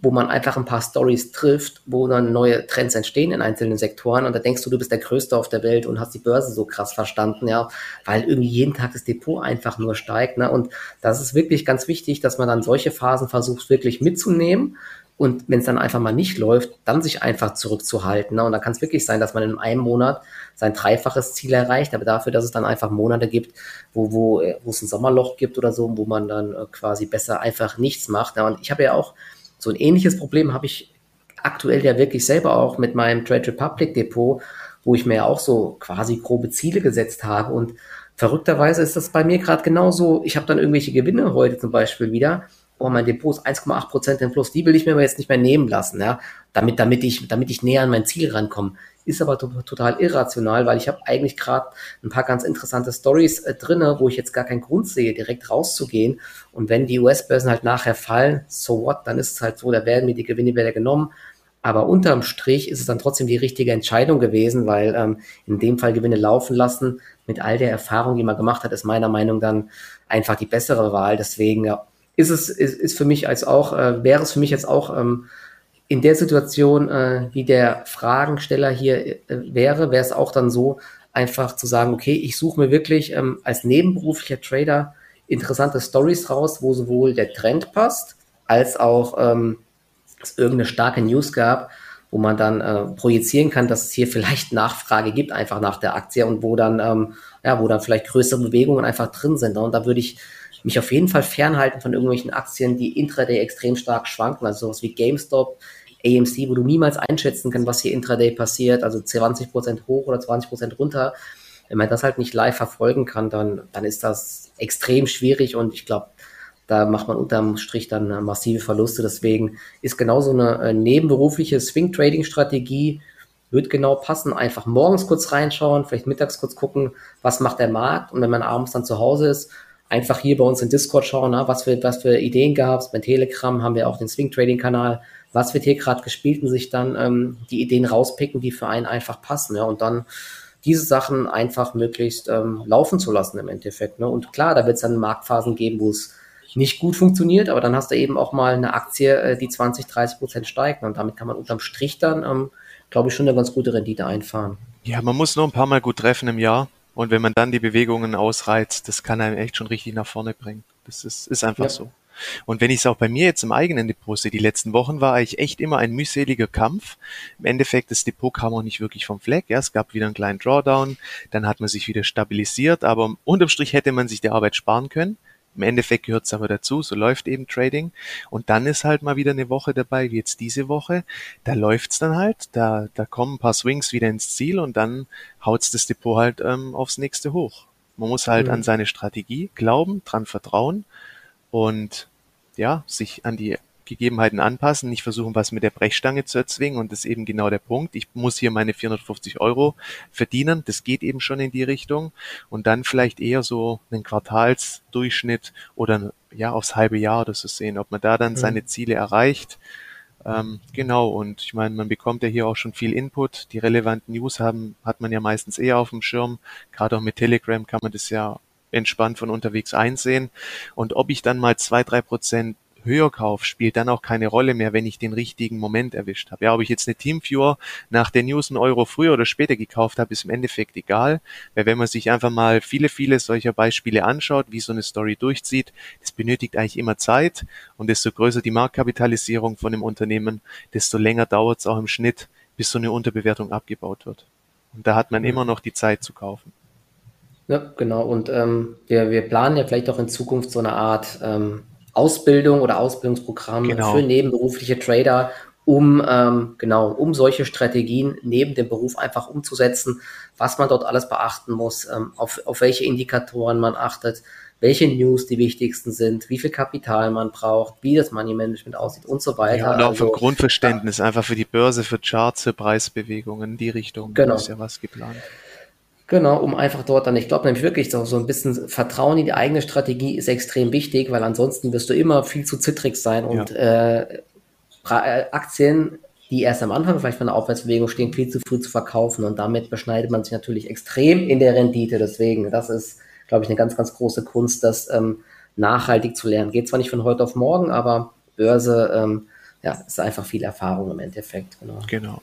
wo man einfach ein paar Stories trifft, wo dann neue Trends entstehen in einzelnen Sektoren und da denkst du, du bist der Größte auf der Welt und hast die Börse so krass verstanden, ja, weil irgendwie jeden Tag das Depot einfach nur steigt, ne? Und das ist wirklich ganz wichtig, dass man dann solche Phasen versucht wirklich mitzunehmen und wenn es dann einfach mal nicht läuft, dann sich einfach zurückzuhalten. Ne? Und da kann es wirklich sein, dass man in einem Monat sein dreifaches Ziel erreicht, aber dafür, dass es dann einfach Monate gibt, wo, wo, wo es ein Sommerloch gibt oder so, wo man dann äh, quasi besser einfach nichts macht. Ja, und ich habe ja auch so ein ähnliches Problem habe ich aktuell ja wirklich selber auch mit meinem Trade Republic Depot, wo ich mir ja auch so quasi grobe Ziele gesetzt habe. Und verrückterweise ist das bei mir gerade genauso. Ich habe dann irgendwelche Gewinne heute zum Beispiel wieder oh, mein Depot ist 1,8 Prozent im Plus, die will ich mir aber jetzt nicht mehr nehmen lassen, ja, damit, damit ich, damit ich näher an mein Ziel rankomme. Ist aber total irrational, weil ich habe eigentlich gerade ein paar ganz interessante Stories äh, drinne, wo ich jetzt gar keinen Grund sehe, direkt rauszugehen. Und wenn die US-Börsen halt nachher fallen, so what, dann ist es halt so, da werden mir die Gewinne wieder genommen. Aber unterm Strich ist es dann trotzdem die richtige Entscheidung gewesen, weil ähm, in dem Fall Gewinne laufen lassen, mit all der Erfahrung, die man gemacht hat, ist meiner Meinung dann einfach die bessere Wahl. Deswegen ja, ist es ist, ist für mich als auch äh, wäre es für mich jetzt auch ähm, in der Situation, äh, wie der Fragensteller hier äh, wäre, wäre es auch dann so einfach zu sagen, okay, ich suche mir wirklich ähm, als nebenberuflicher Trader interessante Stories raus, wo sowohl der Trend passt, als auch ähm, es irgendeine starke News gab, wo man dann äh, projizieren kann, dass es hier vielleicht Nachfrage gibt, einfach nach der Aktie und wo dann, ähm, ja, wo dann vielleicht größere Bewegungen einfach drin sind. Und da würde ich mich auf jeden Fall fernhalten von irgendwelchen Aktien, die intraday extrem stark schwanken, also sowas wie GameStop, AMC, wo du niemals einschätzen kannst, was hier intraday passiert, also 20% hoch oder 20% runter. Wenn man das halt nicht live verfolgen kann, dann, dann ist das extrem schwierig und ich glaube, da macht man unterm Strich dann massive Verluste. Deswegen ist genau so eine äh, nebenberufliche Swing-Trading-Strategie, wird genau passen. Einfach morgens kurz reinschauen, vielleicht mittags kurz gucken, was macht der Markt und wenn man abends dann zu Hause ist, einfach hier bei uns in Discord schauen, na, was, für, was für Ideen gab es. Bei Telegram haben wir auch den Swing Trading Kanal. Was wird hier gerade gespielt und sich dann ähm, die Ideen rauspicken, die für einen einfach passen. Ja, und dann diese Sachen einfach möglichst ähm, laufen zu lassen im Endeffekt. Ne? Und klar, da wird es dann Marktphasen geben, wo es nicht gut funktioniert, aber dann hast du eben auch mal eine Aktie, äh, die 20, 30 Prozent steigt. Und damit kann man unterm Strich dann, ähm, glaube ich, schon eine ganz gute Rendite einfahren. Ja, man muss nur ein paar Mal gut treffen im Jahr. Und wenn man dann die Bewegungen ausreizt, das kann einem echt schon richtig nach vorne bringen. Das ist, ist einfach ja. so. Und wenn ich es auch bei mir jetzt im eigenen Depot sehe, die letzten Wochen war eigentlich echt immer ein mühseliger Kampf. Im Endeffekt, das Depot kam auch nicht wirklich vom Fleck. Ja, es gab wieder einen kleinen Drawdown, dann hat man sich wieder stabilisiert, aber unterm Strich hätte man sich die Arbeit sparen können. Im Endeffekt gehört es aber dazu, so läuft eben Trading. Und dann ist halt mal wieder eine Woche dabei, wie jetzt diese Woche. Da läuft's dann halt, da, da kommen ein paar Swings wieder ins Ziel und dann haut's das Depot halt ähm, aufs nächste hoch. Man muss halt mhm. an seine Strategie glauben, dran vertrauen und ja, sich an die Gegebenheiten anpassen, nicht versuchen, was mit der Brechstange zu erzwingen. Und das ist eben genau der Punkt. Ich muss hier meine 450 Euro verdienen. Das geht eben schon in die Richtung. Und dann vielleicht eher so einen Quartalsdurchschnitt oder ja, aufs halbe Jahr oder so sehen, ob man da dann mhm. seine Ziele erreicht. Ähm, genau, und ich meine, man bekommt ja hier auch schon viel Input. Die relevanten News haben, hat man ja meistens eher auf dem Schirm. Gerade auch mit Telegram kann man das ja entspannt von unterwegs einsehen. Und ob ich dann mal zwei, drei Prozent höher kaufe, spielt dann auch keine Rolle mehr, wenn ich den richtigen Moment erwischt habe. Ja, ob ich jetzt eine Teamviewer nach der News einen Euro früher oder später gekauft habe, ist im Endeffekt egal, weil wenn man sich einfach mal viele, viele solcher Beispiele anschaut, wie so eine Story durchzieht, das benötigt eigentlich immer Zeit und desto größer die Marktkapitalisierung von dem Unternehmen, desto länger dauert es auch im Schnitt, bis so eine Unterbewertung abgebaut wird. Und da hat man immer noch die Zeit zu kaufen. Ja, genau. Und ähm, wir, wir planen ja vielleicht auch in Zukunft so eine Art ähm, Ausbildung oder Ausbildungsprogramm genau. für nebenberufliche Trader, um ähm, genau um solche Strategien neben dem Beruf einfach umzusetzen, was man dort alles beachten muss, ähm, auf, auf welche Indikatoren man achtet, welche News die wichtigsten sind, wie viel Kapital man braucht, wie das Money Management aussieht und so weiter. Ja, und auch also, für Grundverständnis, ja. einfach für die Börse, für Charts, für Preisbewegungen, in die Richtung genau. ist ja was geplant. Genau, um einfach dort dann, ich glaube nämlich wirklich so, so ein bisschen Vertrauen in die eigene Strategie ist extrem wichtig, weil ansonsten wirst du immer viel zu zittrig sein und ja. äh, äh, Aktien, die erst am Anfang vielleicht von der Aufwärtsbewegung stehen, viel zu früh zu verkaufen und damit beschneidet man sich natürlich extrem in der Rendite. Deswegen, das ist, glaube ich, eine ganz, ganz große Kunst, das ähm, nachhaltig zu lernen. Geht zwar nicht von heute auf morgen, aber Börse ähm, ja, ist einfach viel Erfahrung im Endeffekt. Genau. genau.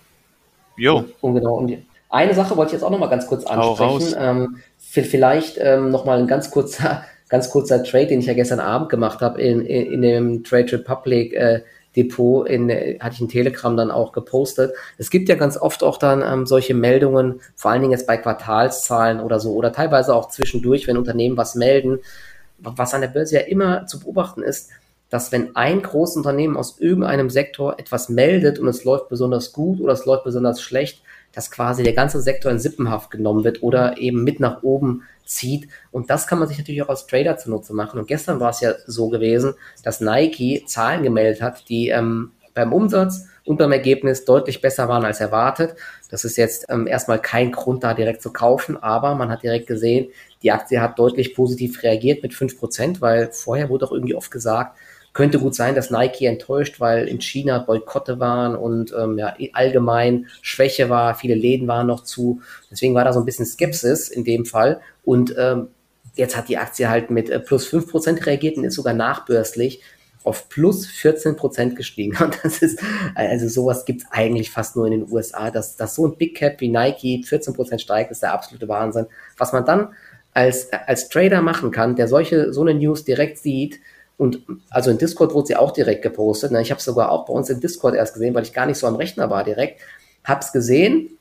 Jo. Und, und genau. Und eine Sache wollte ich jetzt auch noch mal ganz kurz ansprechen. Ähm, vielleicht ähm, noch mal ein ganz kurzer, ganz kurzer Trade, den ich ja gestern Abend gemacht habe in, in, in dem Trade Republic äh, Depot, in, hatte ich in Telegram dann auch gepostet. Es gibt ja ganz oft auch dann ähm, solche Meldungen, vor allen Dingen jetzt bei Quartalszahlen oder so, oder teilweise auch zwischendurch, wenn Unternehmen was melden. Was an der Börse ja immer zu beobachten ist, dass wenn ein großes Unternehmen aus irgendeinem Sektor etwas meldet und es läuft besonders gut oder es läuft besonders schlecht, dass quasi der ganze Sektor in Sippenhaft genommen wird oder eben mit nach oben zieht. Und das kann man sich natürlich auch als Trader zunutze machen. Und gestern war es ja so gewesen, dass Nike Zahlen gemeldet hat, die ähm, beim Umsatz und beim Ergebnis deutlich besser waren als erwartet. Das ist jetzt ähm, erstmal kein Grund, da direkt zu kaufen, aber man hat direkt gesehen, die Aktie hat deutlich positiv reagiert mit 5%, weil vorher wurde auch irgendwie oft gesagt, könnte gut sein, dass Nike enttäuscht, weil in China Boykotte waren und ähm, ja, allgemein Schwäche war, viele Läden waren noch zu. Deswegen war da so ein bisschen Skepsis in dem Fall. Und ähm, jetzt hat die Aktie halt mit äh, plus 5% reagiert und ist sogar nachbörslich auf plus 14% gestiegen. Und das ist, also sowas gibt es eigentlich fast nur in den USA. Dass, dass so ein Big Cap wie Nike 14% steigt, ist der absolute Wahnsinn. Was man dann als, als Trader machen kann, der solche, so eine News direkt sieht, und also in Discord wurde sie auch direkt gepostet. Ne? Ich habe es sogar auch bei uns in Discord erst gesehen, weil ich gar nicht so am Rechner war direkt. Hab's gesehen,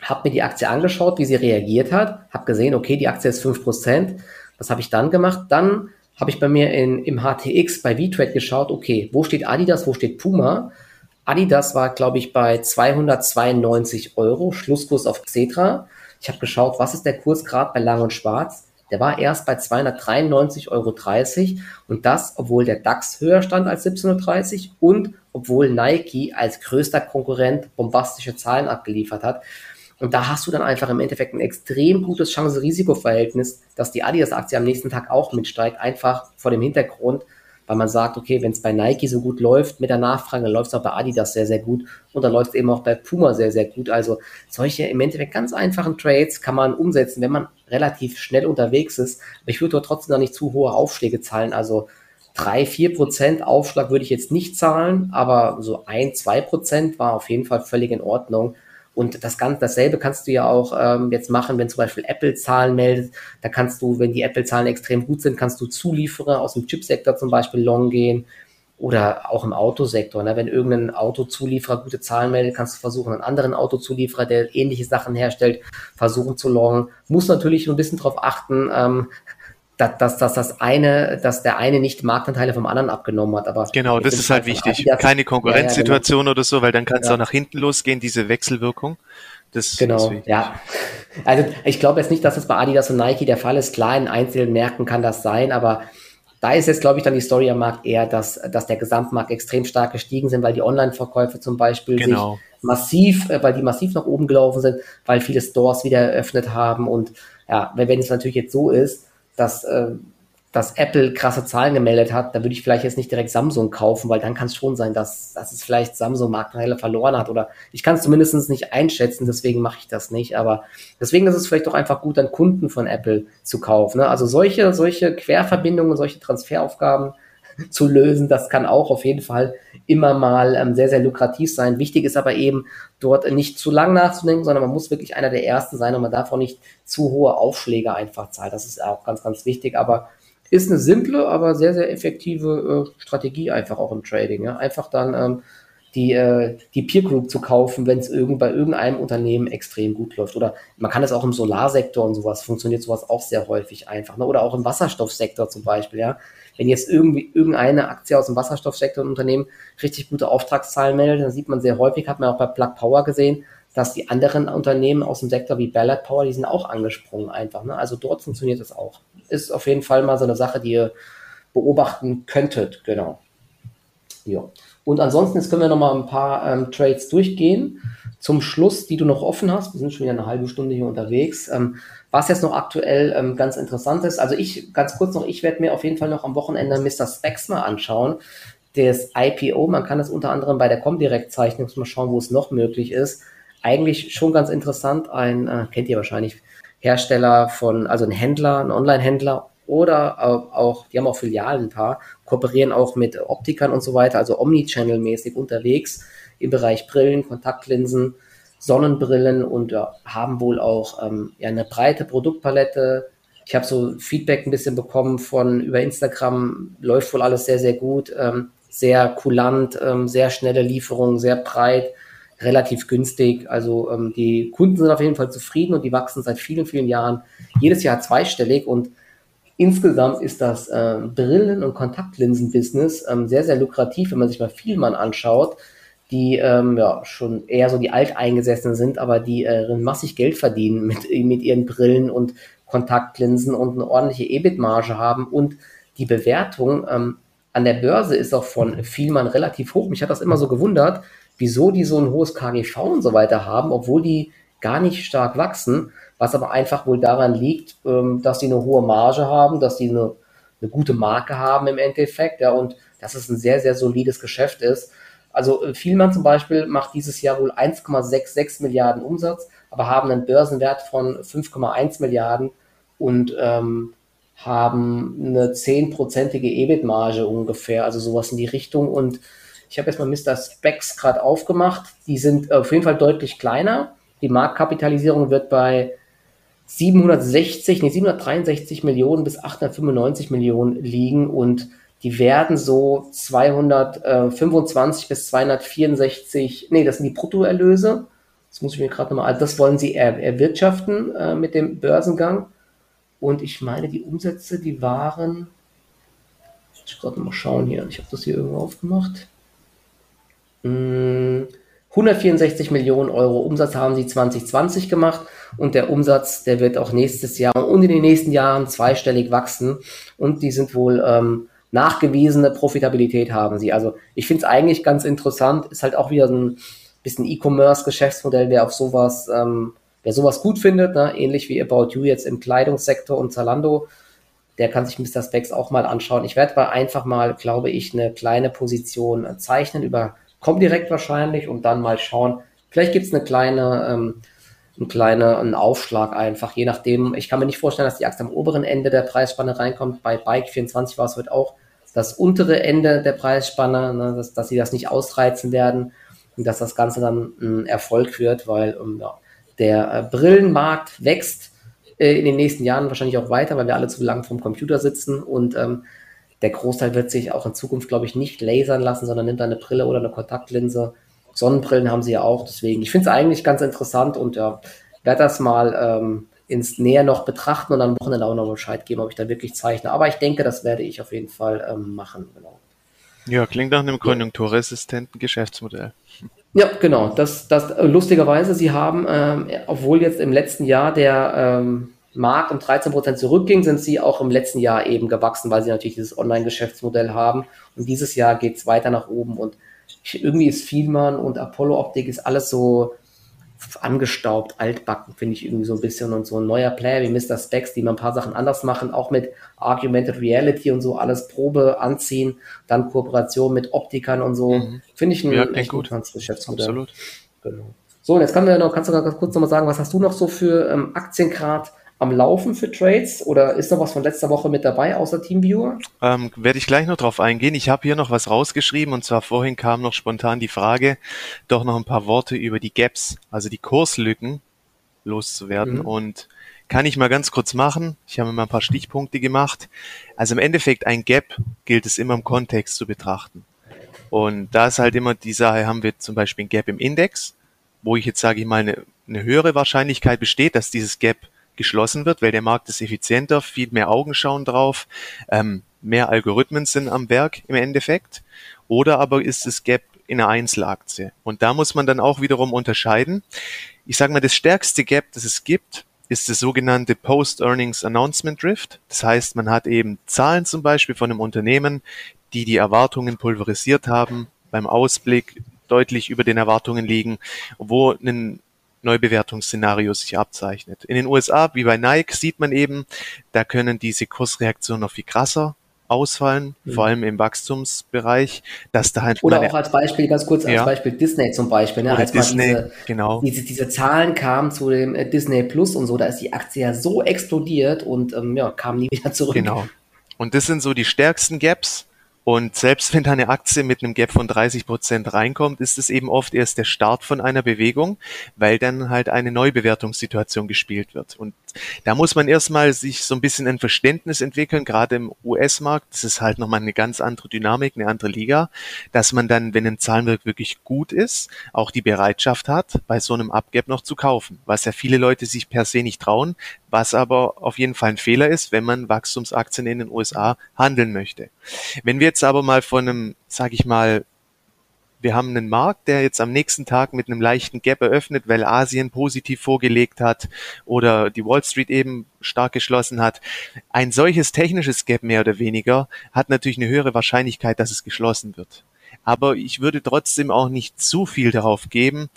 habe mir die Aktie angeschaut, wie sie reagiert hat, habe gesehen, okay, die Aktie ist 5%. Was habe ich dann gemacht? Dann habe ich bei mir in, im HTX bei VTrade geschaut, okay, wo steht Adidas, wo steht Puma? Adidas war, glaube ich, bei 292 Euro, Schlusskurs auf Xetra. Ich habe geschaut, was ist der Kurs gerade bei Lang und Schwarz? Der war erst bei 293,30 Euro und das, obwohl der DAX höher stand als 1730 und obwohl Nike als größter Konkurrent bombastische Zahlen abgeliefert hat. Und da hast du dann einfach im Endeffekt ein extrem gutes Chance-Risiko-Verhältnis, dass die Adidas-Aktie am nächsten Tag auch mitsteigt, einfach vor dem Hintergrund, weil man sagt, okay, wenn es bei Nike so gut läuft mit der Nachfrage, dann läuft es auch bei Adidas sehr, sehr gut und dann läuft es eben auch bei Puma sehr, sehr gut. Also solche im Endeffekt ganz einfachen Trades kann man umsetzen, wenn man relativ schnell unterwegs ist. Aber ich würde dort trotzdem noch nicht zu hohe Aufschläge zahlen. Also drei, vier Prozent Aufschlag würde ich jetzt nicht zahlen, aber so ein, zwei Prozent war auf jeden Fall völlig in Ordnung. Und das Ganze, dasselbe kannst du ja auch ähm, jetzt machen, wenn zum Beispiel Apple Zahlen meldet. Da kannst du, wenn die Apple Zahlen extrem gut sind, kannst du Zulieferer aus dem Chipsektor zum Beispiel long gehen oder auch im Autosektor. Ne? Wenn irgendein Autozulieferer gute Zahlen meldet, kannst du versuchen, einen anderen Autozulieferer, der ähnliche Sachen herstellt, versuchen zu longen. Muss natürlich ein bisschen darauf achten, ähm, dass, dass, dass das eine, dass der eine nicht Marktanteile vom anderen abgenommen hat. Aber genau, das ist halt wichtig. Keine Konkurrenzsituation ja, ja, genau. oder so, weil dann kann es ja. auch nach hinten losgehen, diese Wechselwirkung. Das genau, ja. Also ich glaube jetzt nicht, dass es bei Adidas und Nike der Fall ist. Klar, in einzelnen Märkten kann das sein, aber da ist jetzt, glaube ich, dann die Story am Markt eher, dass, dass der Gesamtmarkt extrem stark gestiegen sind, weil die Online-Verkäufe zum Beispiel genau. sich massiv, äh, weil die massiv nach oben gelaufen sind, weil viele Stores wieder eröffnet haben. Und ja, wenn es natürlich jetzt so ist, dass, äh, dass Apple krasse Zahlen gemeldet hat, da würde ich vielleicht jetzt nicht direkt Samsung kaufen, weil dann kann es schon sein, dass, dass es vielleicht Samsung Marktanteile verloren hat oder ich kann es zumindest nicht einschätzen, deswegen mache ich das nicht. Aber deswegen ist es vielleicht doch einfach gut, dann Kunden von Apple zu kaufen. Ne? Also solche, solche Querverbindungen, solche Transferaufgaben zu lösen. Das kann auch auf jeden Fall immer mal ähm, sehr, sehr lukrativ sein. Wichtig ist aber eben, dort nicht zu lang nachzudenken, sondern man muss wirklich einer der Ersten sein und man darf auch nicht zu hohe Aufschläge einfach zahlen. Das ist auch ganz, ganz wichtig. Aber ist eine simple, aber sehr, sehr effektive äh, Strategie einfach auch im Trading. Ja? Einfach dann ähm, die, äh, die Peer Group zu kaufen, wenn es irgend, bei irgendeinem Unternehmen extrem gut läuft. Oder man kann es auch im Solarsektor und sowas, funktioniert sowas auch sehr häufig einfach. Ne? Oder auch im Wasserstoffsektor zum Beispiel, ja. Wenn jetzt irgendwie irgendeine Aktie aus dem Wasserstoffsektor ein Unternehmen richtig gute Auftragszahlen meldet, dann sieht man sehr häufig, hat man auch bei Plug Power gesehen, dass die anderen Unternehmen aus dem Sektor wie Ballard Power, die sind auch angesprungen einfach. Ne? Also dort funktioniert es auch. Ist auf jeden Fall mal so eine Sache, die ihr beobachten könntet, genau. Ja. Und ansonsten, jetzt können wir noch mal ein paar ähm, Trades durchgehen. Zum Schluss, die du noch offen hast, wir sind schon wieder eine halbe Stunde hier unterwegs. Ähm, was jetzt noch aktuell ähm, ganz interessant ist, also ich, ganz kurz noch, ich werde mir auf jeden Fall noch am Wochenende Mr. Specs mal anschauen. Das IPO, man kann es unter anderem bei der Comdirect zeichnen, mal schauen, wo es noch möglich ist. Eigentlich schon ganz interessant, ein, äh, kennt ihr wahrscheinlich, Hersteller von, also ein Händler, ein Online-Händler oder auch, die haben auch Filialen ein paar, kooperieren auch mit Optikern und so weiter, also Omnichannel-mäßig unterwegs im Bereich Brillen, Kontaktlinsen, Sonnenbrillen und haben wohl auch ähm, ja, eine breite Produktpalette. Ich habe so Feedback ein bisschen bekommen von über Instagram, läuft wohl alles sehr, sehr gut, ähm, sehr kulant, ähm, sehr schnelle Lieferungen, sehr breit relativ günstig. Also ähm, die Kunden sind auf jeden Fall zufrieden und die wachsen seit vielen, vielen Jahren jedes Jahr zweistellig und insgesamt ist das äh, Brillen- und Kontaktlinsen-Business ähm, sehr, sehr lukrativ, wenn man sich mal Vielmann anschaut, die ähm, ja schon eher so die Alteingesessenen sind, aber die äh, massig Geld verdienen mit, mit ihren Brillen und Kontaktlinsen und eine ordentliche EBIT-Marge haben und die Bewertung ähm, an der Börse ist auch von Vielmann relativ hoch. Mich hat das immer so gewundert, wieso die so ein hohes KGV und so weiter haben, obwohl die gar nicht stark wachsen, was aber einfach wohl daran liegt, ähm, dass sie eine hohe Marge haben, dass sie eine, eine gute Marke haben im Endeffekt, ja, und dass es ein sehr, sehr solides Geschäft ist. Also äh, Vielmann zum Beispiel macht dieses Jahr wohl 1,66 Milliarden Umsatz, aber haben einen Börsenwert von 5,1 Milliarden und ähm, haben eine zehnprozentige EBIT-Marge ungefähr, also sowas in die Richtung. Und ich habe erstmal Mr. Specs gerade aufgemacht. Die sind auf jeden Fall deutlich kleiner. Die Marktkapitalisierung wird bei 760, nee, 763 Millionen bis 895 Millionen liegen und die werden so 225 bis 264, nee, das sind die Bruttoerlöse. Das muss ich mir gerade nochmal, also das wollen sie er, erwirtschaften äh, mit dem Börsengang. Und ich meine, die Umsätze, die waren, ich muss gerade nochmal schauen hier, ich habe das hier irgendwo aufgemacht. 164 hm, Millionen Euro Umsatz haben sie 2020 gemacht und der Umsatz, der wird auch nächstes Jahr und in den nächsten Jahren zweistellig wachsen und die sind wohl ähm, nachgewiesene Profitabilität haben sie. Also ich finde es eigentlich ganz interessant, ist halt auch wieder ein bisschen E-Commerce-Geschäftsmodell, wer auf sowas, ähm, wer sowas gut findet, ne? ähnlich wie About You jetzt im Kleidungssektor und Zalando, der kann sich Mr. Specs auch mal anschauen. Ich werde mal einfach mal, glaube ich, eine kleine Position zeichnen über Comdirect wahrscheinlich und dann mal schauen. Vielleicht gibt es eine kleine, ähm, einen kleinen einen Aufschlag einfach, je nachdem. Ich kann mir nicht vorstellen, dass die Axt am oberen Ende der Preisspanne reinkommt. Bei Bike 24 war es heute auch das untere Ende der Preisspanne, ne, dass, dass sie das nicht ausreizen werden und dass das Ganze dann ein Erfolg wird, weil um, ja, der äh, Brillenmarkt wächst äh, in den nächsten Jahren wahrscheinlich auch weiter, weil wir alle zu lang vom Computer sitzen und ähm, der Großteil wird sich auch in Zukunft, glaube ich, nicht lasern lassen, sondern nimmt eine Brille oder eine Kontaktlinse. Sonnenbrillen haben sie ja auch, deswegen. Ich finde es eigentlich ganz interessant und ja, werde das mal ähm, ins Näher noch betrachten und am Wochenende auch noch Bescheid geben, ob ich da wirklich zeichne. Aber ich denke, das werde ich auf jeden Fall ähm, machen. Genau. Ja, klingt nach einem konjunkturresistenten Geschäftsmodell. Ja, genau. Das, das lustigerweise, sie haben, ähm, obwohl jetzt im letzten Jahr der ähm, Markt um 13 Prozent zurückging, sind sie auch im letzten Jahr eben gewachsen, weil sie natürlich dieses Online-Geschäftsmodell haben. Und dieses Jahr geht es weiter nach oben. Und irgendwie ist Vielmann und Apollo Optik ist alles so angestaubt, altbacken, finde ich irgendwie so ein bisschen. Und so ein neuer Player wie Mr. Specs, die mal ein paar Sachen anders machen, auch mit Argumented Reality und so alles Probe anziehen, dann Kooperation mit Optikern und so. Mhm. Finde ich ein ja, echt gut. gutes Geschäftsmodell. Absolut. Genau. So, und jetzt kann wir noch, kannst du ganz kurz nochmal sagen, was hast du noch so für ähm, Aktiengrad am Laufen für Trades oder ist noch was von letzter Woche mit dabei außer Teamviewer? Ähm, Werde ich gleich noch drauf eingehen. Ich habe hier noch was rausgeschrieben und zwar vorhin kam noch spontan die Frage, doch noch ein paar Worte über die Gaps, also die Kurslücken loszuwerden mhm. und kann ich mal ganz kurz machen. Ich habe mal ein paar Stichpunkte gemacht. Also im Endeffekt ein Gap gilt es immer im Kontext zu betrachten. Und da ist halt immer die Sache, haben wir zum Beispiel ein Gap im Index, wo ich jetzt sage ich mal eine, eine höhere Wahrscheinlichkeit besteht, dass dieses Gap geschlossen wird, weil der Markt ist effizienter, viel mehr Augen schauen drauf, ähm, mehr Algorithmen sind am Werk im Endeffekt. Oder aber ist es Gap in einer Einzelaktie. Und da muss man dann auch wiederum unterscheiden. Ich sage mal, das stärkste Gap, das es gibt, ist das sogenannte Post-Earnings Announcement Drift. Das heißt, man hat eben Zahlen zum Beispiel von einem Unternehmen, die die Erwartungen pulverisiert haben, beim Ausblick deutlich über den Erwartungen liegen, wo ein Neubewertungsszenario sich abzeichnet. In den USA, wie bei Nike, sieht man eben, da können diese Kursreaktionen noch viel krasser ausfallen, mhm. vor allem im Wachstumsbereich, dass da halt oder auch als Beispiel ganz kurz als ja. Beispiel Disney zum Beispiel, ne? als Disney, diese, genau. diese, diese Zahlen kamen zu dem äh, Disney Plus und so, da ist die Aktie ja so explodiert und ähm, ja kam nie wieder zurück. Genau. Und das sind so die stärksten Gaps und selbst wenn da eine Aktie mit einem Gap von 30 Prozent reinkommt, ist es eben oft erst der Start von einer Bewegung, weil dann halt eine Neubewertungssituation gespielt wird. Und da muss man erstmal sich so ein bisschen ein Verständnis entwickeln, gerade im US-Markt. Das ist halt nochmal eine ganz andere Dynamik, eine andere Liga, dass man dann, wenn ein Zahlenwerk wirklich gut ist, auch die Bereitschaft hat, bei so einem Upgap noch zu kaufen, was ja viele Leute sich per se nicht trauen, was aber auf jeden Fall ein Fehler ist, wenn man Wachstumsaktien in den USA handeln möchte. Wenn wir jetzt aber mal von einem, sage ich mal, wir haben einen Markt, der jetzt am nächsten Tag mit einem leichten Gap eröffnet, weil Asien positiv vorgelegt hat oder die Wall Street eben stark geschlossen hat. Ein solches technisches Gap mehr oder weniger hat natürlich eine höhere Wahrscheinlichkeit, dass es geschlossen wird. Aber ich würde trotzdem auch nicht zu viel darauf geben,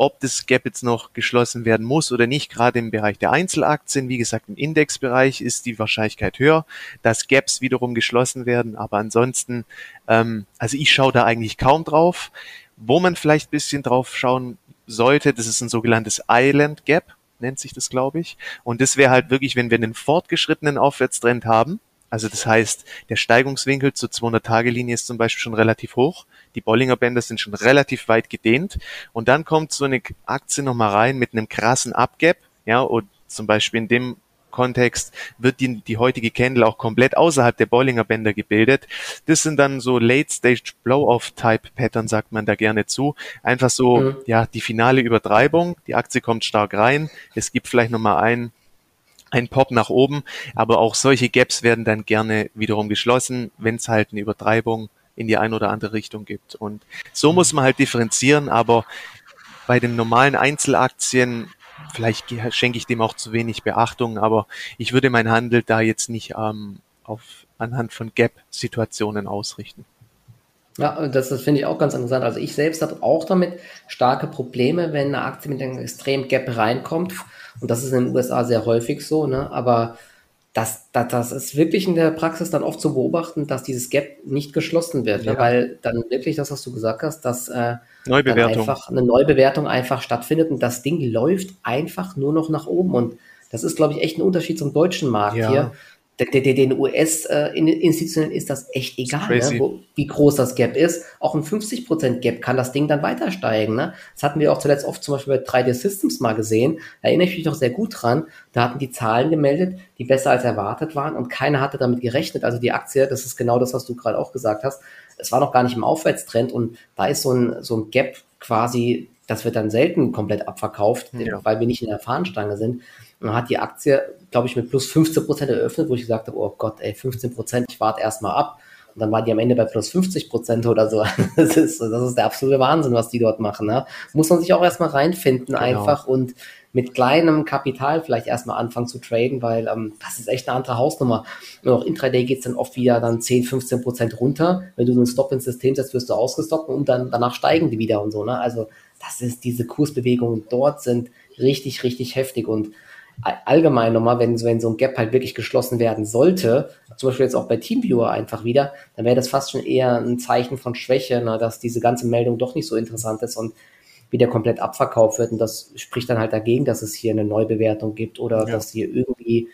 ob das Gap jetzt noch geschlossen werden muss oder nicht. Gerade im Bereich der Einzelaktien, wie gesagt, im Indexbereich ist die Wahrscheinlichkeit höher, dass Gaps wiederum geschlossen werden. Aber ansonsten, ähm, also ich schaue da eigentlich kaum drauf. Wo man vielleicht ein bisschen drauf schauen sollte, das ist ein sogenanntes Island Gap, nennt sich das, glaube ich. Und das wäre halt wirklich, wenn wir einen fortgeschrittenen Aufwärtstrend haben, also das heißt, der Steigungswinkel zur 200-Tage-Linie ist zum Beispiel schon relativ hoch. Die Bollinger Bänder sind schon relativ weit gedehnt. Und dann kommt so eine Aktie nochmal rein mit einem krassen Upgap. Ja, und zum Beispiel in dem Kontext wird die, die heutige Candle auch komplett außerhalb der Bollinger Bänder gebildet. Das sind dann so Late-Stage Blow-Off-Type-Pattern, sagt man da gerne zu. Einfach so, mhm. ja, die finale Übertreibung. Die Aktie kommt stark rein. Es gibt vielleicht nochmal ein ein Pop nach oben, aber auch solche Gaps werden dann gerne wiederum geschlossen, wenn es halt eine Übertreibung in die eine oder andere Richtung gibt. Und so mhm. muss man halt differenzieren, aber bei den normalen Einzelaktien, vielleicht schenke ich dem auch zu wenig Beachtung, aber ich würde meinen Handel da jetzt nicht ähm, auf, anhand von Gap-Situationen ausrichten. Ja, das, das finde ich auch ganz interessant. Also ich selbst habe auch damit starke Probleme, wenn eine Aktie mit einem extremen Gap reinkommt. Und das ist in den USA sehr häufig so, ne? Aber das, das, das ist wirklich in der Praxis dann oft zu beobachten, dass dieses Gap nicht geschlossen wird, ne? ja. ne? weil dann wirklich das, was du gesagt hast, dass äh, einfach eine Neubewertung einfach stattfindet und das Ding läuft einfach nur noch nach oben. Und das ist, glaube ich, echt ein Unterschied zum deutschen Markt ja. hier den US-Institutionen ist das echt egal, ne, wo, wie groß das Gap ist. Auch ein 50% Gap kann das Ding dann weiter steigen. Ne? Das hatten wir auch zuletzt oft zum Beispiel bei 3D Systems mal gesehen. Da erinnere ich mich noch sehr gut dran. Da hatten die Zahlen gemeldet, die besser als erwartet waren und keiner hatte damit gerechnet. Also die Aktie, das ist genau das, was du gerade auch gesagt hast. Es war noch gar nicht im Aufwärtstrend und da ist so ein, so ein Gap quasi, das wird dann selten komplett abverkauft, ja. weil wir nicht in der Fahnenstange sind. Und dann hat die Aktie, glaube ich, mit plus 15 Prozent eröffnet, wo ich gesagt habe, oh Gott, ey, 15 Prozent, ich warte erstmal ab. Und dann war die am Ende bei plus 50 Prozent oder so. Das ist, das ist der absolute Wahnsinn, was die dort machen. Ne? Muss man sich auch erstmal reinfinden genau. einfach und mit kleinem Kapital vielleicht erstmal anfangen zu traden, weil ähm, das ist echt eine andere Hausnummer. Und auch Intraday geht es dann oft wieder dann 10, 15 Prozent runter. Wenn du einen Stop ins System setzt, wirst du ausgestoppt und dann danach steigen die wieder und so. Ne? Also das ist diese Kursbewegungen dort sind richtig, richtig heftig und allgemein nochmal, wenn, wenn so ein Gap halt wirklich geschlossen werden sollte, zum Beispiel jetzt auch bei Teamviewer einfach wieder, dann wäre das fast schon eher ein Zeichen von Schwäche, ne, dass diese ganze Meldung doch nicht so interessant ist und wieder komplett abverkauft wird. Und das spricht dann halt dagegen, dass es hier eine Neubewertung gibt oder ja. dass hier irgendwie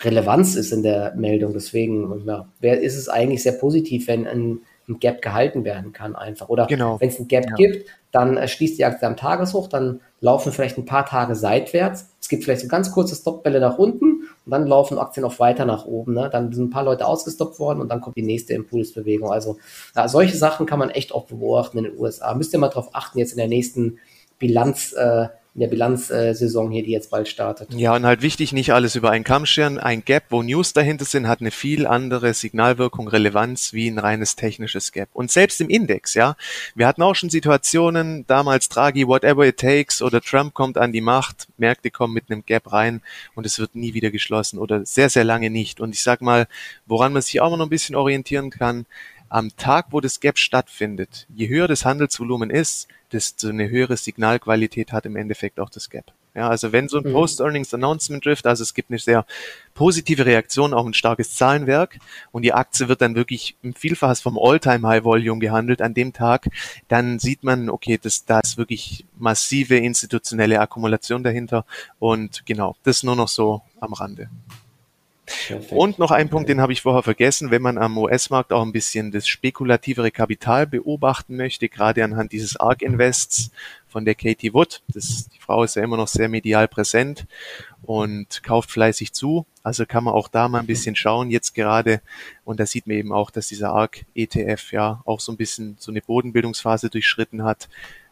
Relevanz ist in der Meldung. Deswegen ja, ist es eigentlich sehr positiv, wenn ein ein Gap gehalten werden kann einfach. Oder genau. wenn es ein Gap ja. gibt, dann äh, schließt die Aktie am Tageshoch, dann laufen vielleicht ein paar Tage seitwärts. Es gibt vielleicht so ganz kurze Stoppbälle nach unten und dann laufen Aktien auch weiter nach oben. Ne? Dann sind ein paar Leute ausgestoppt worden und dann kommt die nächste Impulsbewegung. Also ja, solche Sachen kann man echt auch beobachten in den USA. Müsst ihr mal darauf achten, jetzt in der nächsten Bilanz. Äh, in der Bilanzsaison hier, die jetzt bald startet. Ja, und halt wichtig, nicht alles über einen Kamm scheren. Ein Gap, wo News dahinter sind, hat eine viel andere Signalwirkung, Relevanz wie ein reines technisches Gap. Und selbst im Index, ja. Wir hatten auch schon Situationen, damals Draghi, whatever it takes, oder Trump kommt an die Macht, Märkte kommen mit einem Gap rein und es wird nie wieder geschlossen oder sehr, sehr lange nicht. Und ich sag mal, woran man sich auch noch ein bisschen orientieren kann, am Tag, wo das Gap stattfindet, je höher das Handelsvolumen ist, desto eine höhere Signalqualität hat im Endeffekt auch das Gap. Ja, also wenn so ein mhm. Post-Earnings-Announcement trifft, also es gibt eine sehr positive Reaktion, auch ein starkes Zahlenwerk und die Aktie wird dann wirklich im Vielfaches vom All-Time-High-Volume gehandelt an dem Tag, dann sieht man, okay, das, da ist wirklich massive institutionelle Akkumulation dahinter und genau, das nur noch so am Rande. Perfekt. Und noch ein Punkt, den habe ich vorher vergessen, wenn man am US-Markt auch ein bisschen das spekulativere Kapital beobachten möchte, gerade anhand dieses ARK Invests von der Katie Wood. Das, die Frau ist ja immer noch sehr medial präsent und kauft fleißig zu. Also kann man auch da mal ein bisschen schauen jetzt gerade. Und da sieht man eben auch, dass dieser ARK ETF ja auch so ein bisschen so eine Bodenbildungsphase durchschritten hat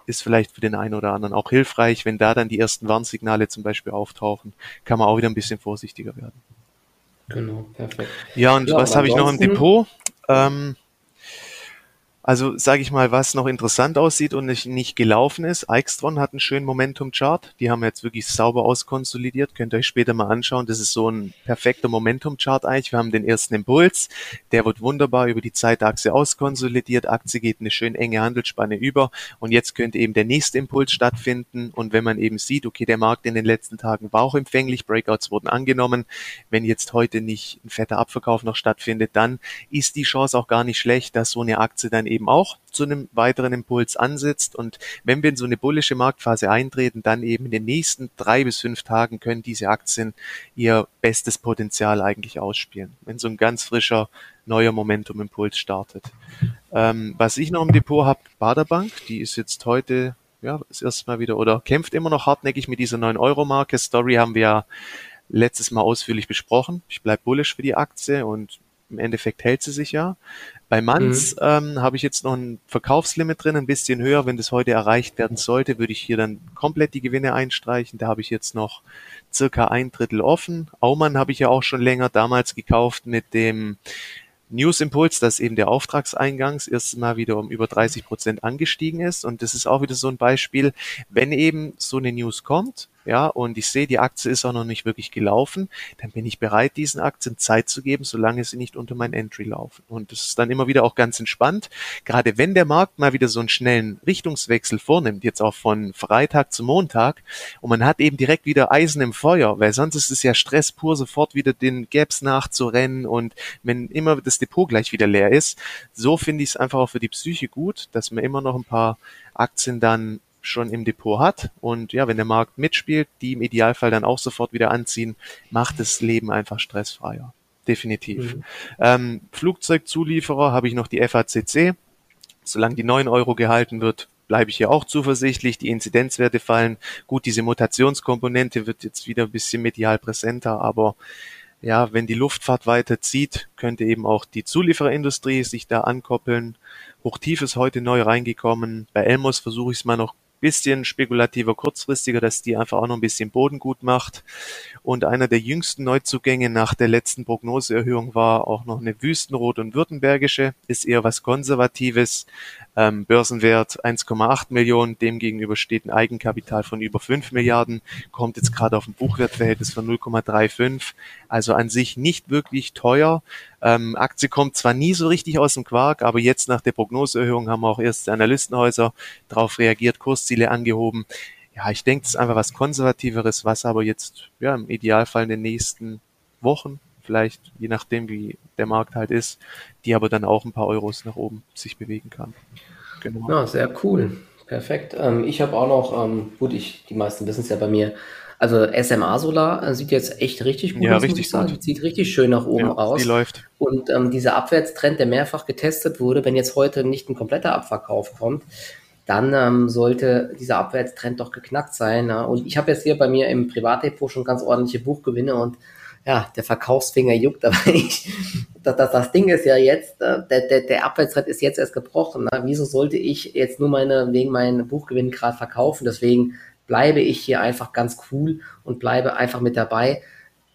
ist vielleicht für den einen oder anderen auch hilfreich. Wenn da dann die ersten Warnsignale zum Beispiel auftauchen, kann man auch wieder ein bisschen vorsichtiger werden. Genau, perfekt. Ja, und ja, was habe ich noch im Depot? Ähm, also sage ich mal, was noch interessant aussieht und nicht, nicht gelaufen ist, Eichstron hat einen schönen Momentum-Chart. Die haben jetzt wirklich sauber auskonsolidiert. Könnt ihr euch später mal anschauen. Das ist so ein perfekter Momentum-Chart eigentlich. Wir haben den ersten Impuls. Der wird wunderbar über die Zeitachse auskonsolidiert. Aktie geht eine schön enge Handelsspanne über. Und jetzt könnte eben der nächste Impuls stattfinden. Und wenn man eben sieht, okay, der Markt in den letzten Tagen war auch empfänglich. Breakouts wurden angenommen. Wenn jetzt heute nicht ein fetter Abverkauf noch stattfindet, dann ist die Chance auch gar nicht schlecht, dass so eine Aktie dann eben eben auch zu einem weiteren Impuls ansetzt. Und wenn wir in so eine bullische Marktphase eintreten, dann eben in den nächsten drei bis fünf Tagen können diese Aktien ihr bestes Potenzial eigentlich ausspielen, wenn so ein ganz frischer neuer Momentum-Impuls startet. Ähm, was ich noch im Depot habe, Baderbank, die ist jetzt heute ja, das erste Mal wieder oder kämpft immer noch hartnäckig mit dieser 9-Euro-Marke. Story haben wir ja letztes Mal ausführlich besprochen. Ich bleib bullish für die Aktie und im Endeffekt hält sie sich ja. Bei Manz mhm. ähm, habe ich jetzt noch ein Verkaufslimit drin, ein bisschen höher. Wenn das heute erreicht werden sollte, würde ich hier dann komplett die Gewinne einstreichen. Da habe ich jetzt noch circa ein Drittel offen. Aumann habe ich ja auch schon länger damals gekauft mit dem News Impuls, dass eben der Auftragseingangs erst mal wieder um über 30 Prozent angestiegen ist. Und das ist auch wieder so ein Beispiel, wenn eben so eine News kommt, ja, und ich sehe, die Aktie ist auch noch nicht wirklich gelaufen, dann bin ich bereit, diesen Aktien Zeit zu geben, solange sie nicht unter mein Entry laufen. Und das ist dann immer wieder auch ganz entspannt. Gerade wenn der Markt mal wieder so einen schnellen Richtungswechsel vornimmt, jetzt auch von Freitag zu Montag, und man hat eben direkt wieder Eisen im Feuer, weil sonst ist es ja Stress pur, sofort wieder den Gaps nachzurennen und wenn immer das Depot gleich wieder leer ist, so finde ich es einfach auch für die Psyche gut, dass man immer noch ein paar Aktien dann schon im Depot hat. Und ja, wenn der Markt mitspielt, die im Idealfall dann auch sofort wieder anziehen, macht das Leben einfach stressfreier. Definitiv. Mhm. Ähm, Flugzeugzulieferer habe ich noch die FACC. Solange die 9 Euro gehalten wird, bleibe ich hier auch zuversichtlich. Die Inzidenzwerte fallen. Gut, diese Mutationskomponente wird jetzt wieder ein bisschen medial präsenter, aber ja, wenn die Luftfahrt weiter zieht, könnte eben auch die Zuliefererindustrie sich da ankoppeln. Hochtief ist heute neu reingekommen. Bei Elmos versuche ich es mal noch bisschen spekulativer, kurzfristiger, dass die einfach auch noch ein bisschen Boden gut macht. Und einer der jüngsten Neuzugänge nach der letzten Prognoseerhöhung war auch noch eine Wüstenrot und Württembergische, ist eher was Konservatives. Ähm, Börsenwert 1,8 Millionen, demgegenüber steht ein Eigenkapital von über 5 Milliarden, kommt jetzt gerade auf ein Buchwertverhältnis von 0,35. Also an sich nicht wirklich teuer. Ähm, Aktie kommt zwar nie so richtig aus dem Quark, aber jetzt nach der Prognoseerhöhung haben auch erste Analystenhäuser darauf reagiert, Kursziele angehoben. Ja, ich denke, das ist einfach was Konservativeres, was aber jetzt ja im Idealfall in den nächsten Wochen, vielleicht je nachdem wie der Markt halt ist, die aber dann auch ein paar Euros nach oben sich bewegen kann. Genau. Ja, sehr cool. Perfekt. Ähm, ich habe auch noch, ähm, gut, ich, die meisten wissen es ja bei mir, also SMA Solar äh, sieht jetzt echt richtig gut ja, aus, richtig Gut. Sieht richtig schön nach oben ja, aus. Die läuft. Und ähm, dieser Abwärtstrend, der mehrfach getestet wurde, wenn jetzt heute nicht ein kompletter Abverkauf kommt, dann ähm, sollte dieser Abwärtstrend doch geknackt sein. Ja? Und ich habe jetzt hier bei mir im Privatdepot schon ganz ordentliche Buchgewinne und ja, der Verkaufsfinger juckt, aber ich, das, das, das Ding ist ja jetzt, äh, der, der, der Abwärtstrend ist jetzt erst gebrochen. Ne? Wieso sollte ich jetzt nur meine, wegen meinen Buchgewinnen gerade verkaufen? Deswegen bleibe ich hier einfach ganz cool und bleibe einfach mit dabei.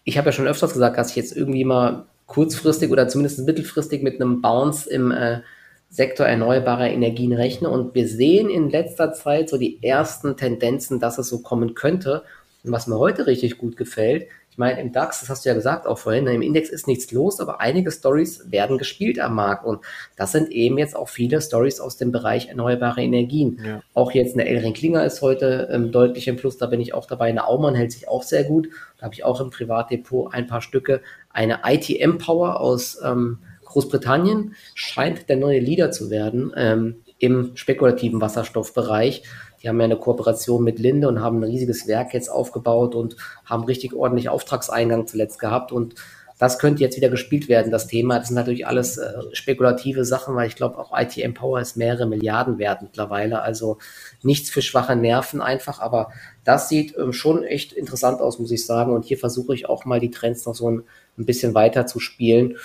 Ich habe ja schon öfters gesagt, dass ich jetzt irgendwie mal kurzfristig oder zumindest mittelfristig mit einem Bounce im äh, Sektor erneuerbarer Energien rechne. Und wir sehen in letzter Zeit so die ersten Tendenzen, dass es so kommen könnte. Und was mir heute richtig gut gefällt, Ich meine, im DAX, das hast du ja gesagt auch vorhin, im Index ist nichts los, aber einige Stories werden gespielt am Markt. Und das sind eben jetzt auch viele Stories aus dem Bereich erneuerbare Energien. Ja. Auch jetzt eine Elring Klinger ist heute ähm, deutlich im Plus, da bin ich auch dabei. Eine Aumann hält sich auch sehr gut. Da habe ich auch im Privatdepot ein paar Stücke. Eine ITM Power aus ähm, Großbritannien scheint der neue Leader zu werden ähm, im spekulativen Wasserstoffbereich. Die haben ja eine Kooperation mit Linde und haben ein riesiges Werk jetzt aufgebaut und haben richtig ordentlich Auftragseingang zuletzt gehabt. Und das könnte jetzt wieder gespielt werden, das Thema. Das sind natürlich alles äh, spekulative Sachen, weil ich glaube, auch ITM Power ist mehrere Milliarden wert mittlerweile. Also nichts für schwache Nerven einfach, aber das sieht ähm, schon echt interessant aus, muss ich sagen. Und hier versuche ich auch mal die Trends noch so ein, ein bisschen weiter zu spielen.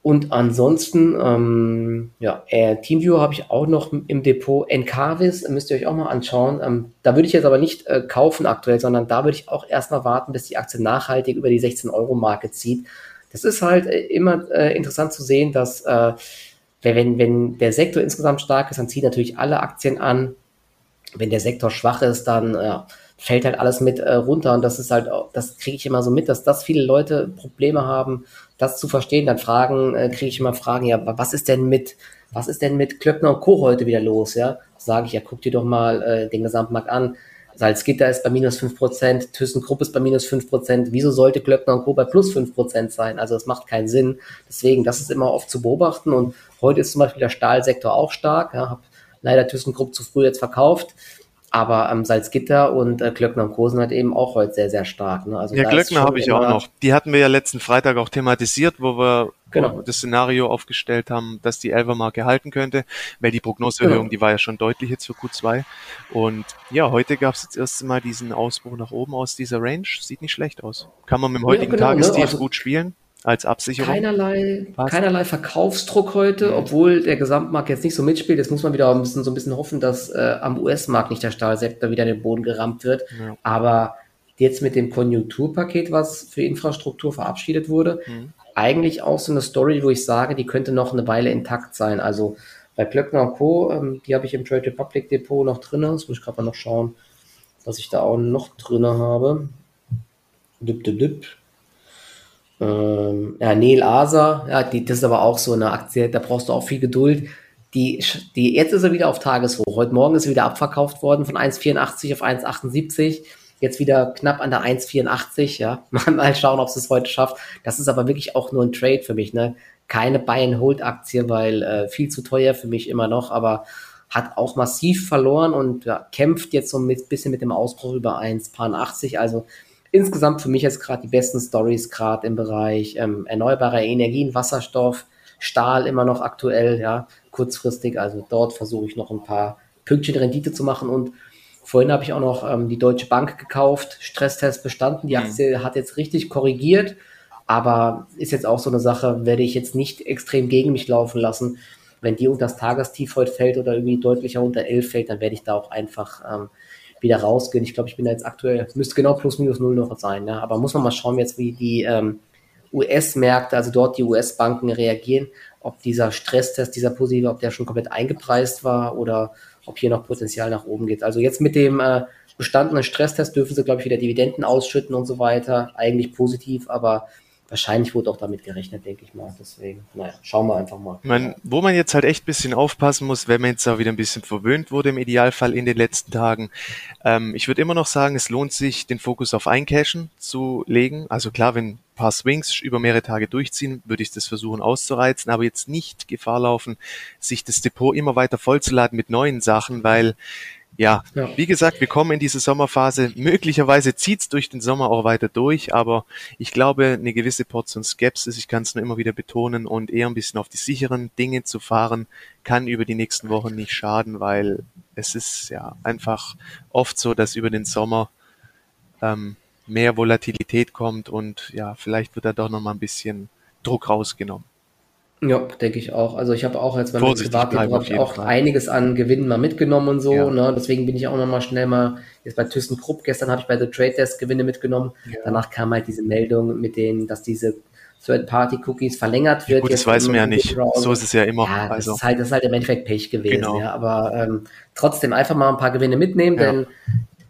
Und ansonsten, ähm, ja, äh, Teamviewer habe ich auch noch im Depot. Encarvis müsst ihr euch auch mal anschauen. Ähm, da würde ich jetzt aber nicht äh, kaufen aktuell, sondern da würde ich auch erstmal warten, bis die Aktie nachhaltig über die 16-Euro-Marke zieht. Das ist halt äh, immer äh, interessant zu sehen, dass äh, wenn, wenn der Sektor insgesamt stark ist, dann zieht natürlich alle Aktien an. Wenn der Sektor schwach ist, dann ja, fällt halt alles mit äh, runter. Und das ist halt, das kriege ich immer so mit, dass das viele Leute Probleme haben, das zu verstehen. Dann fragen, äh, kriege ich immer Fragen, ja, was ist denn mit, was ist denn mit Klöckner und Co. heute wieder los? Ja, sage ich, ja, guck dir doch mal äh, den Gesamtmarkt an. Salzgitter ist bei minus 5%, ThyssenKrupp ist bei minus 5%. Wieso sollte Klöckner und Co. bei plus 5% sein? Also das macht keinen Sinn. Deswegen, das ist immer oft zu beobachten. Und heute ist zum Beispiel der Stahlsektor auch stark. Ja, habe leider ThyssenKrupp zu früh jetzt verkauft. Aber ähm, Salzgitter und äh, Glöckner und Co. sind halt eben auch heute sehr, sehr stark. Ne? Also ja, Glöckner habe ich auch noch. Die hatten wir ja letzten Freitag auch thematisiert, wo wir genau. das Szenario aufgestellt haben, dass die Elfer-Marke halten könnte, weil die Prognoseerhöhung, genau. die war ja schon deutlich jetzt für Q2. Und ja, heute gab es jetzt erst mal diesen Ausbruch nach oben aus dieser Range. Sieht nicht schlecht aus. Kann man mit dem heutigen ja, genau, Tagestief ne? also, gut spielen als Absicherung? Keinerlei, keinerlei Verkaufsdruck heute, mhm. obwohl der Gesamtmarkt jetzt nicht so mitspielt. Jetzt muss man wieder ein bisschen, so ein bisschen hoffen, dass äh, am US-Markt nicht der Stahlsektor wieder in den Boden gerammt wird. Ja. Aber jetzt mit dem Konjunkturpaket, was für Infrastruktur verabschiedet wurde, mhm. eigentlich auch so eine Story, wo ich sage, die könnte noch eine Weile intakt sein. Also bei Klöckner und Co., ähm, die habe ich im Trade Republic Depot noch drin. Das muss ich gerade mal noch schauen, was ich da auch noch drin habe. Dip, dip, dip. Ähm, ja, Neil Asa, ja, die, das ist aber auch so eine Aktie, da brauchst du auch viel Geduld. Die, die, jetzt ist er wieder auf Tageshoch. Heute Morgen ist er wieder abverkauft worden von 1,84 auf 1,78. Jetzt wieder knapp an der 1,84. Ja, mal schauen, ob es es heute schafft. Das ist aber wirklich auch nur ein Trade für mich. Ne? Keine Buy-and-Hold-Aktie, weil äh, viel zu teuer für mich immer noch. Aber hat auch massiv verloren und ja, kämpft jetzt so ein bisschen mit dem Ausbruch über 1,80. Also insgesamt für mich jetzt gerade die besten Stories, gerade im Bereich ähm, erneuerbare Energien, Wasserstoff, Stahl immer noch aktuell, ja, kurzfristig. Also dort versuche ich noch ein paar Pünktchen Rendite zu machen und vorhin habe ich auch noch ähm, die Deutsche Bank gekauft, Stresstest bestanden. Die mhm. Aktie mhm. hat jetzt richtig korrigiert, aber ist jetzt auch so eine Sache, werde ich jetzt nicht extrem gegen mich laufen lassen. Wenn die unter das Tagestief heute fällt oder irgendwie deutlicher unter 11 fällt, dann werde ich da auch einfach ähm, wieder rausgehen. Ich glaube, ich bin da jetzt aktuell, müsste genau plus minus null noch sein, ja. aber muss man mal schauen jetzt, wie die ähm, US-Märkte, also dort die US-Banken reagieren, ob dieser Stresstest, dieser positive, ob der schon komplett eingepreist war oder ob hier noch Potenzial nach oben geht. Also jetzt mit dem äh, bestandenen Stresstest dürfen sie, glaube ich, wieder Dividenden ausschütten und so weiter. Eigentlich positiv, aber wahrscheinlich wurde auch damit gerechnet, denke ich mal. Deswegen, naja, schauen wir einfach mal. Man, wo man jetzt halt echt ein bisschen aufpassen muss, wenn man jetzt auch wieder ein bisschen verwöhnt wurde im Idealfall in den letzten Tagen. Ähm, ich würde immer noch sagen, es lohnt sich, den Fokus auf Eincashen zu legen. Also klar, wenn ein paar Swings über mehrere Tage durchziehen, würde ich das versuchen auszureizen, aber jetzt nicht Gefahr laufen, sich das Depot immer weiter vollzuladen mit neuen Sachen, weil ja, ja, wie gesagt, wir kommen in diese Sommerphase. Möglicherweise zieht's durch den Sommer auch weiter durch, aber ich glaube, eine gewisse Portion Skepsis, ich kann es nur immer wieder betonen, und eher ein bisschen auf die sicheren Dinge zu fahren, kann über die nächsten Wochen nicht schaden, weil es ist ja einfach oft so, dass über den Sommer ähm, mehr Volatilität kommt und ja, vielleicht wird da doch nochmal ein bisschen Druck rausgenommen. Ja, denke ich auch. Also ich habe auch jetzt beim Privatdepot auch Fall. einiges an Gewinnen mal mitgenommen und so. Ja. Ne? Deswegen bin ich auch noch mal schnell mal jetzt bei ThyssenKrupp. Gestern habe ich bei The Trade Desk Gewinne mitgenommen. Ja. Danach kam halt diese Meldung mit denen, dass diese Third-Party-Cookies verlängert wird. Ja, gut, das weiß man ja nicht. So ist es ja immer. Ja, das, also. ist halt, das ist halt im Endeffekt Pech gewesen. Genau. Ja, aber ähm, trotzdem einfach mal ein paar Gewinne mitnehmen, denn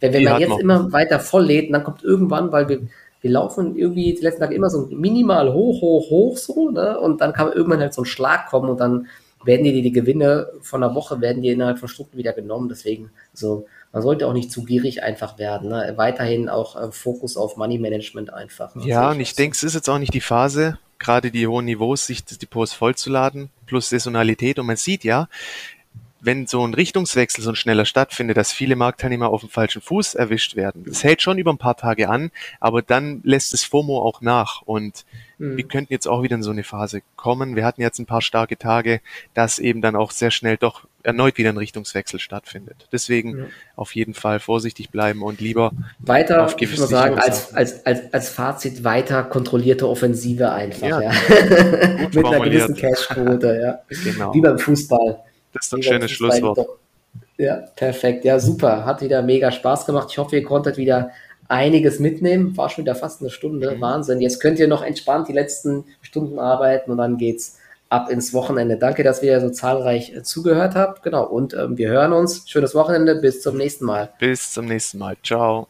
wenn, wenn man jetzt immer weiter voll lädt, dann kommt irgendwann, weil wir wir laufen irgendwie die letzten Tage immer so minimal hoch, hoch, hoch so, ne? Und dann kann irgendwann halt so ein Schlag kommen und dann werden dir die, die Gewinne von der Woche werden dir innerhalb von Stunden wieder genommen. Deswegen so, man sollte auch nicht zu gierig einfach werden. Ne? Weiterhin auch äh, Fokus auf Money Management einfach. Ne? Ja, und ich denke, es ist jetzt auch nicht die Phase, gerade die hohen Niveaus, sich die Post vollzuladen, plus Saisonalität. Und man sieht ja, wenn so ein Richtungswechsel so ein schneller stattfindet, dass viele Marktteilnehmer auf dem falschen Fuß erwischt werden. Das hält schon über ein paar Tage an, aber dann lässt es FOMO auch nach und mhm. wir könnten jetzt auch wieder in so eine Phase kommen. Wir hatten jetzt ein paar starke Tage, dass eben dann auch sehr schnell doch erneut wieder ein Richtungswechsel stattfindet. Deswegen ja. auf jeden Fall vorsichtig bleiben und lieber weiter, auf ich muss sagen, als, als, als, als Fazit weiter kontrollierte Offensive einfach, ja. ja. Mit einer gewissen Cashquote, ja. Genau. Wie beim Fußball. Das ist ein schönes Schlusswort. Ja, perfekt. Ja, super. Hat wieder mega Spaß gemacht. Ich hoffe, ihr konntet wieder einiges mitnehmen. War schon wieder fast eine Stunde. Mhm. Wahnsinn. Jetzt könnt ihr noch entspannt die letzten Stunden arbeiten und dann geht's ab ins Wochenende. Danke, dass ihr so zahlreich äh, zugehört habt. Genau. Und ähm, wir hören uns. Schönes Wochenende. Bis zum nächsten Mal. Bis zum nächsten Mal. Ciao.